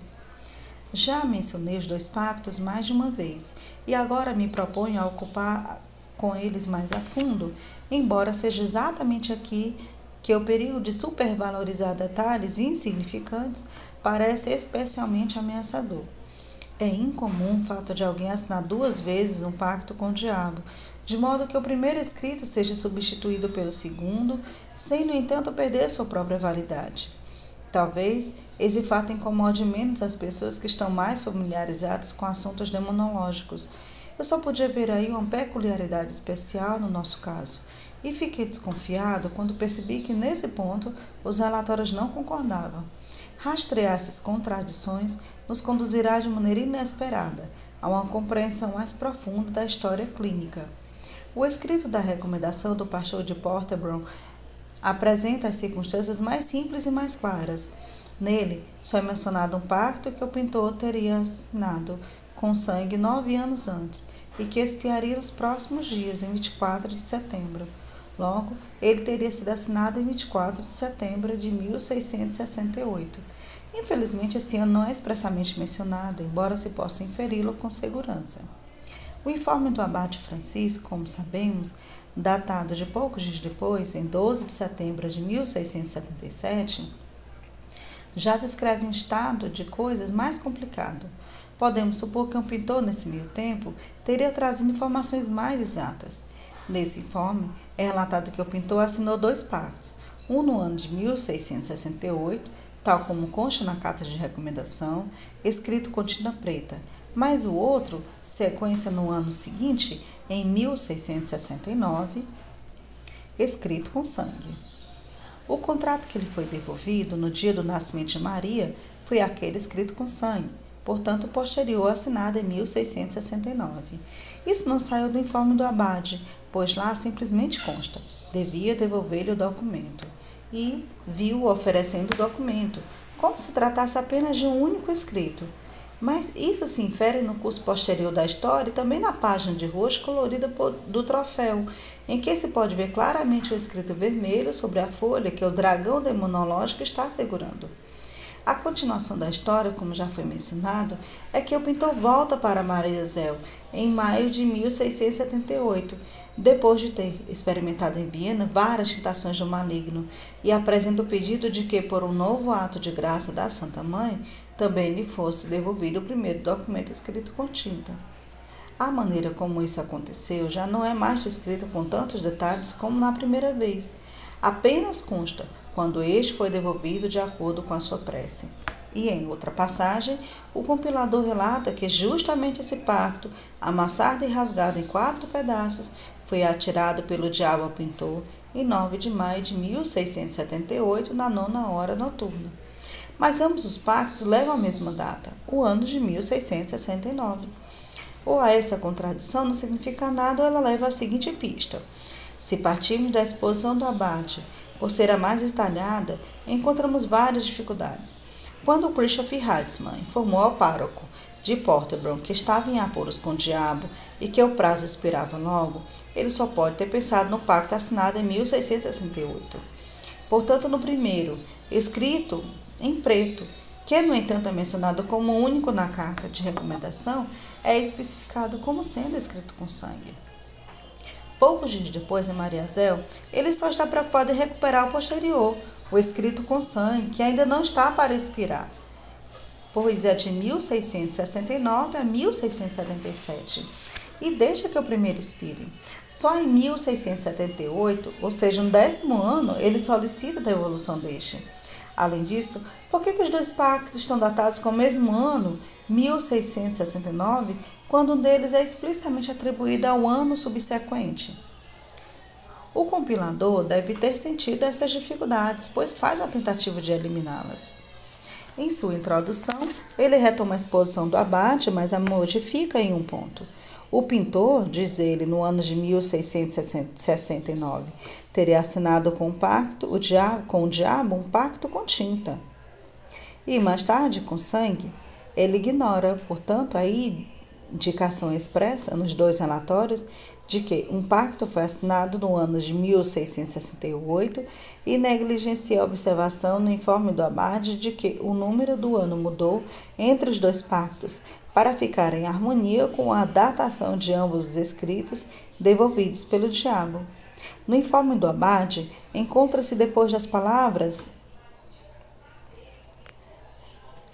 Já mencionei os dois pactos mais de uma vez e agora me proponho a ocupar com eles mais a fundo, embora seja exatamente aqui que o perigo de supervalorizar detalhes insignificantes parece especialmente ameaçador. É incomum o fato de alguém assinar duas vezes um pacto com o diabo, de modo que o primeiro escrito seja substituído pelo segundo, sem, no entanto, perder sua própria validade. Talvez esse fato incomode menos as pessoas que estão mais familiarizadas com assuntos demonológicos. Eu só podia ver aí uma peculiaridade especial no nosso caso, e fiquei desconfiado quando percebi que nesse ponto os relatórios não concordavam. Rastrear essas contradições nos conduzirá de maneira inesperada a uma compreensão mais profunda da história clínica. O escrito da recomendação do pastor de Porterbron apresenta as circunstâncias mais simples e mais claras. Nele, só é mencionado um pacto que o pintor teria assinado com sangue nove anos antes e que expiaria nos próximos dias, em 24 de setembro. Logo, ele teria sido assinado em 24 de setembro de 1668. Infelizmente, esse ano não é expressamente mencionado, embora se possa inferi-lo com segurança. O informe do abate Francisco, como sabemos, datado de poucos dias depois, em 12 de setembro de 1677, já descreve um estado de coisas mais complicado. Podemos supor que um pintor, nesse meio tempo, teria trazido informações mais exatas. Nesse informe, é relatado que o pintor assinou dois pactos, um no ano de 1668, tal como consta na carta de recomendação, escrito com tinta preta, mas o outro, sequência no ano seguinte, em 1669, escrito com sangue. O contrato que lhe foi devolvido no dia do nascimento de Maria foi aquele escrito com sangue, portanto posterior assinado em 1669. Isso não saiu do informe do abade, pois lá simplesmente consta: devia devolver-lhe o documento. E viu oferecendo o documento, como se tratasse apenas de um único escrito. Mas isso se infere no curso posterior da história e também na página de roxo colorida do troféu, em que se pode ver claramente o escrito vermelho sobre a folha que o dragão demonológico está segurando. A continuação da história, como já foi mencionado, é que o pintor volta para Mariazel em maio de 1678, depois de ter experimentado em Viena várias tentações do maligno, e apresenta o pedido de que, por um novo ato de graça da Santa Mãe, também lhe fosse devolvido o primeiro documento escrito com tinta. A maneira como isso aconteceu já não é mais descrita com tantos detalhes como na primeira vez. Apenas consta quando este foi devolvido de acordo com a sua prece. E em outra passagem, o compilador relata que justamente esse pacto, amassado e rasgado em quatro pedaços, foi atirado pelo diabo ao pintor em 9 de maio de 1678, na nona hora noturna. Mas ambos os pactos levam a mesma data, o ano de 1669. Ou a essa contradição não significa nada, ou ela leva à seguinte pista. Se partirmos da exposição do abate, por ser a mais detalhada, encontramos várias dificuldades. Quando Christopher Heitzmann informou ao pároco de Portobello que estava em apuros com o diabo e que o prazo expirava logo, ele só pode ter pensado no pacto assinado em 1668. Portanto, no primeiro, escrito em preto, que no entanto é mencionado como único na carta de recomendação, é especificado como sendo escrito com sangue. Poucos dias depois, em Mariazel, ele só está preocupado em recuperar o posterior, o escrito com sangue, que ainda não está para expirar, pois é de 1669 a 1677, e deixa que o primeiro expire. Só em 1678, ou seja, no décimo ano, ele solicita a devolução deste. Além disso, por que, que os dois pactos estão datados com o mesmo ano, 1669, quando um deles é explicitamente atribuído ao ano subsequente? O compilador deve ter sentido essas dificuldades, pois faz uma tentativa de eliminá-las. Em sua introdução, ele retoma a exposição do abate, mas a modifica em um ponto. O pintor, diz ele, no ano de 1669, teria assinado com o, pacto, o diabo, com o diabo um pacto com tinta. E mais tarde, com sangue. Ele ignora, portanto, a indicação expressa nos dois relatórios de que um pacto foi assinado no ano de 1668 e negligencia a observação no informe do Abade de que o número do ano mudou entre os dois pactos para ficar em harmonia com a datação de ambos os escritos devolvidos pelo diabo. No informe do Abade, encontra-se depois das palavras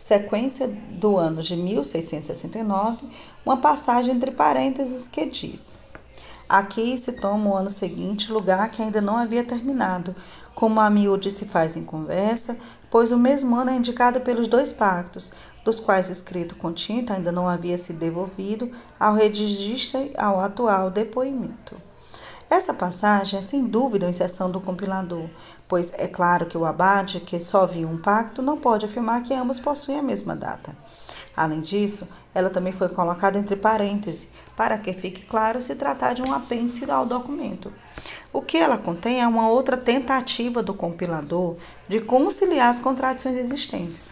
sequência do ano de 1669, uma passagem entre parênteses que diz: Aqui se toma o ano seguinte, lugar que ainda não havia terminado, como a miúde se faz em conversa, pois o mesmo ano é indicado pelos dois pactos, dos quais o escrito com tinta ainda não havia sido devolvido ao redigista ao atual depoimento. Essa passagem é sem dúvida uma exceção do compilador, pois é claro que o abade, que só viu um pacto, não pode afirmar que ambos possuem a mesma data. Além disso, ela também foi colocada entre parênteses, para que fique claro se tratar de um apêndice ao documento. O que ela contém é uma outra tentativa do compilador de conciliar as contradições existentes.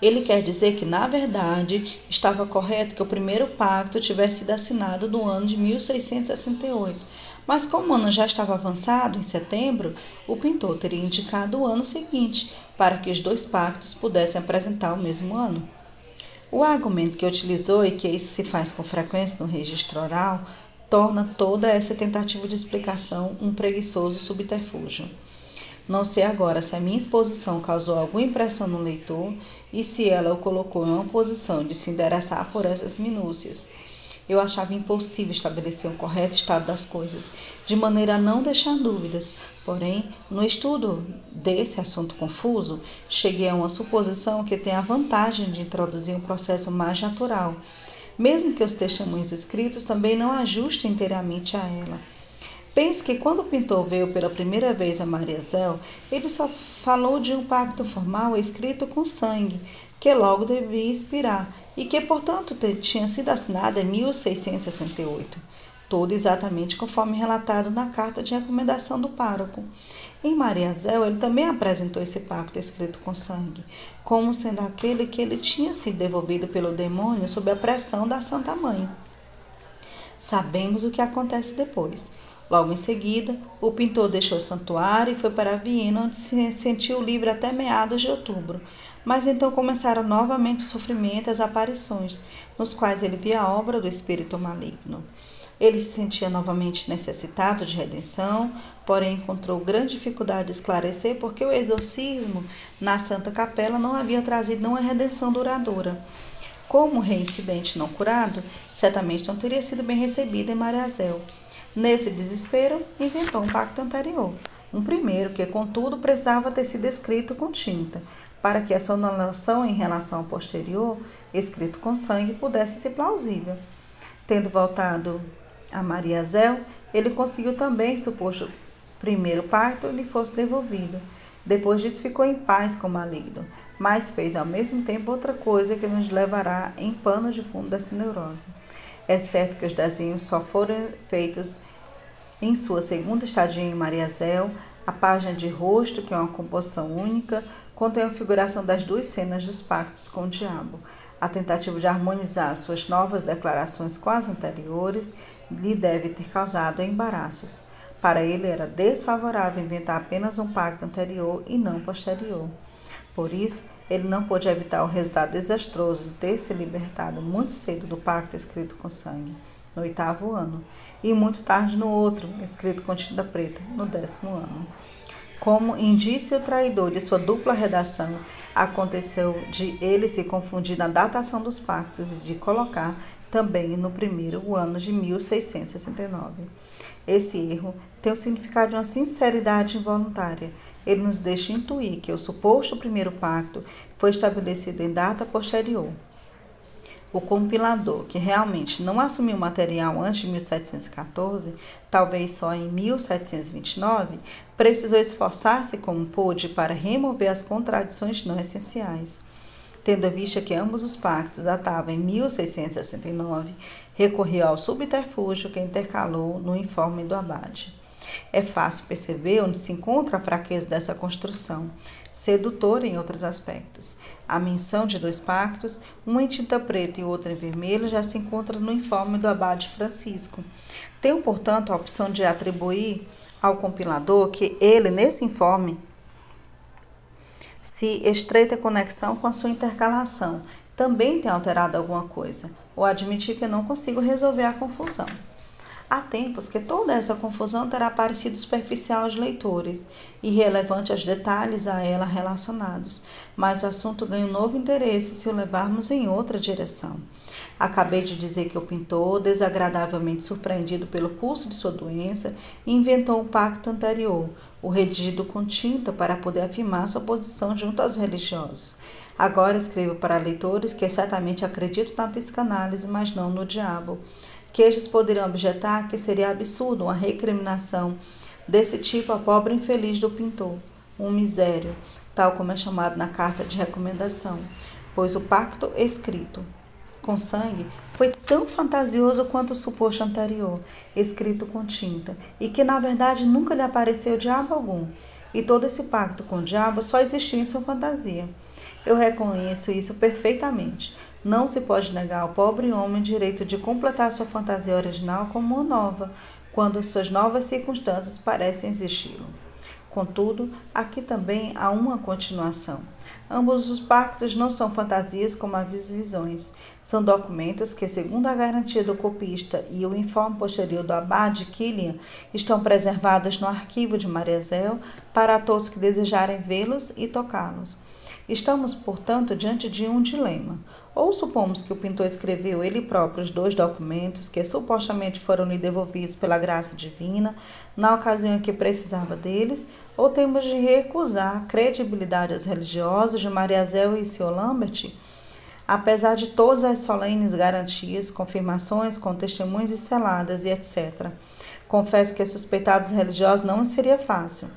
Ele quer dizer que, na verdade, estava correto que o primeiro pacto tivesse sido assinado no ano de 1668, mas como o ano já estava avançado, em setembro, o pintor teria indicado o ano seguinte, para que os dois pactos pudessem apresentar o mesmo ano. O argumento que utilizou e que isso se faz com frequência no registro oral torna toda essa tentativa de explicação um preguiçoso subterfúgio. Não sei agora se a minha exposição causou alguma impressão no leitor e se ela o colocou em uma posição de se interessar por essas minúcias. Eu achava impossível estabelecer um correto estado das coisas, de maneira a não deixar dúvidas. Porém, no estudo desse assunto confuso, cheguei a uma suposição que tem a vantagem de introduzir um processo mais natural, mesmo que os testemunhos escritos também não ajustem inteiramente a ela. Pense que quando o pintor veio pela primeira vez a Mariazel, ele só falou de um pacto formal escrito com sangue, que logo devia expirar e que, portanto, tinha sido assinado em 1668, tudo exatamente conforme relatado na carta de recomendação do pároco. Em Mariazel, ele também apresentou esse pacto escrito com sangue, como sendo aquele que ele tinha sido devolvido pelo demônio sob a pressão da Santa Mãe. Sabemos o que acontece depois. Logo em seguida, o pintor deixou o santuário e foi para Viena, onde se sentiu livre até meados de outubro. Mas então começaram novamente o sofrimento e as aparições, nos quais ele via a obra do espírito maligno. Ele se sentia novamente necessitado de redenção, porém encontrou grande dificuldade de esclarecer porque o exorcismo na Santa Capela não havia trazido nenhuma redenção duradoura. Como reincidente não curado, certamente não teria sido bem recebido em Mariazel. Nesse desespero, inventou um pacto anterior, um primeiro que, contudo, precisava ter sido escrito com tinta, para que a sonolação em relação ao posterior, escrito com sangue, pudesse ser plausível. Tendo voltado a Maria Zéu, ele conseguiu também suposto primeiro pacto lhe fosse devolvido. Depois disso ficou em paz com o maligno, mas fez ao mesmo tempo outra coisa que nos levará em pano de fundo dessa neurose. É certo que os desenhos só foram feitos em sua segunda estadia em Mariazel, a página de rosto, que é uma composição única, contém a figuração das duas cenas dos pactos com o diabo. A tentativa de harmonizar suas novas declarações com as anteriores lhe deve ter causado embaraços. Para ele era desfavorável inventar apenas um pacto anterior e não posterior. Por isso, ele não pôde evitar o resultado desastroso de ter se libertado muito cedo do pacto escrito com sangue, no oitavo ano, e muito tarde no outro, escrito com tinta preta, no décimo ano. Como indício traidor de sua dupla redação, aconteceu de ele se confundir na datação dos pactos e de colocar também no primeiro ano de 1669. Esse erro tem o significado de uma sinceridade involuntária. Ele nos deixa intuir que o suposto primeiro pacto foi estabelecido em data posterior. O compilador, que realmente não assumiu o material antes de 1714, talvez só em 1729, precisou esforçar-se como pôde para remover as contradições não essenciais. Tendo em vista que ambos os pactos datavam em 1669, recorreu ao subterfúgio que intercalou no informe do abade. É fácil perceber onde se encontra a fraqueza dessa construção, sedutora em outros aspectos. A menção de dois pactos, uma em tinta preta e outra em vermelho, já se encontra no informe do abade Francisco. Tenho, portanto, a opção de atribuir ao compilador que ele, nesse informe, se estreita conexão com a sua intercalação, também tem alterado alguma coisa, ou admitir que não consigo resolver a confusão. Há tempos que toda essa confusão terá parecido superficial aos leitores, irrelevante aos detalhes a ela relacionados, mas o assunto ganha um novo interesse se o levarmos em outra direção. Acabei de dizer que o pintor, desagradavelmente surpreendido pelo curso de sua doença, inventou um pacto anterior, o redigido com tinta para poder afirmar sua posição junto aos religiosos. Agora escrevo para leitores que certamente acreditam na psicanálise, mas não no diabo que estes poderiam objetar que seria absurdo uma recriminação desse tipo ao pobre infeliz do pintor, um misério, tal como é chamado na carta de recomendação, pois o pacto escrito com sangue foi tão fantasioso quanto o suposto anterior, escrito com tinta, e que na verdade nunca lhe apareceu diabo algum. E todo esse pacto com o diabo só existiu em sua fantasia. Eu reconheço isso perfeitamente. Não se pode negar ao pobre homem o direito de completar sua fantasia original como uma nova, quando suas novas circunstâncias parecem exigi-lo. Contudo, aqui também há uma continuação. Ambos os pactos não são fantasias como as visões, são documentos que, segundo a garantia do copista e o informe posterior do abade Killian, estão preservados no arquivo de Mariazel para todos que desejarem vê-los e tocá-los. Estamos, portanto, diante de um dilema. Ou supomos que o pintor escreveu ele próprio os dois documentos que supostamente foram lhe devolvidos pela graça divina na ocasião em que precisava deles, ou temos de recusar a credibilidade aos religiosos de Mariazel e seu Lambert, apesar de todas as solenes garantias, confirmações com testemunhas e seladas e etc. Confesso que suspeitar dos religiosos não seria fácil.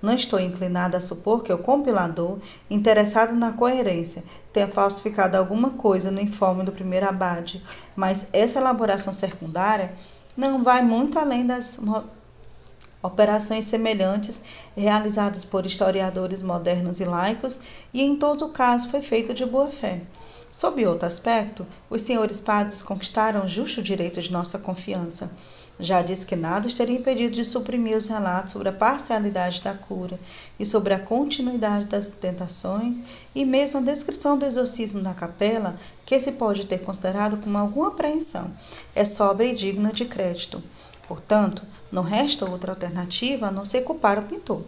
Não estou inclinada a supor que o compilador, interessado na coerência, tenha falsificado alguma coisa no informe do primeiro abade, mas essa elaboração secundária não vai muito além das operações semelhantes realizadas por historiadores modernos e laicos, e em todo caso foi feito de boa fé. Sob outro aspecto, os senhores padres conquistaram justo direito de nossa confiança. Já disse que nada os teria impedido de suprimir os relatos sobre a parcialidade da cura e sobre a continuidade das tentações e mesmo a descrição do exorcismo na capela, que se pode ter considerado como alguma apreensão, é sóbria e digna de crédito. Portanto, não resta outra alternativa a não ser culpar o pintor.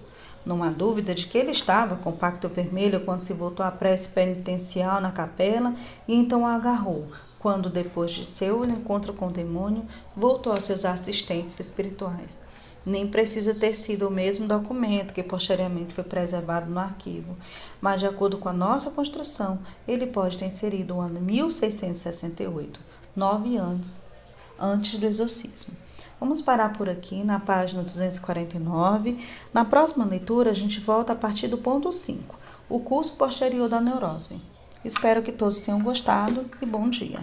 Há dúvida de que ele estava com o pacto vermelho quando se voltou à prece penitencial na capela e então a agarrou, quando, depois de seu encontro com o demônio, voltou aos seus assistentes espirituais. Nem precisa ter sido o mesmo documento que posteriormente foi preservado no arquivo, mas de acordo com a nossa construção, ele pode ter inserido o ano 1668, nove anos antes do exorcismo. Vamos parar por aqui na página 249. Na próxima leitura, a gente volta a partir do ponto 5, o curso posterior da neurose. Espero que todos tenham gostado e bom dia.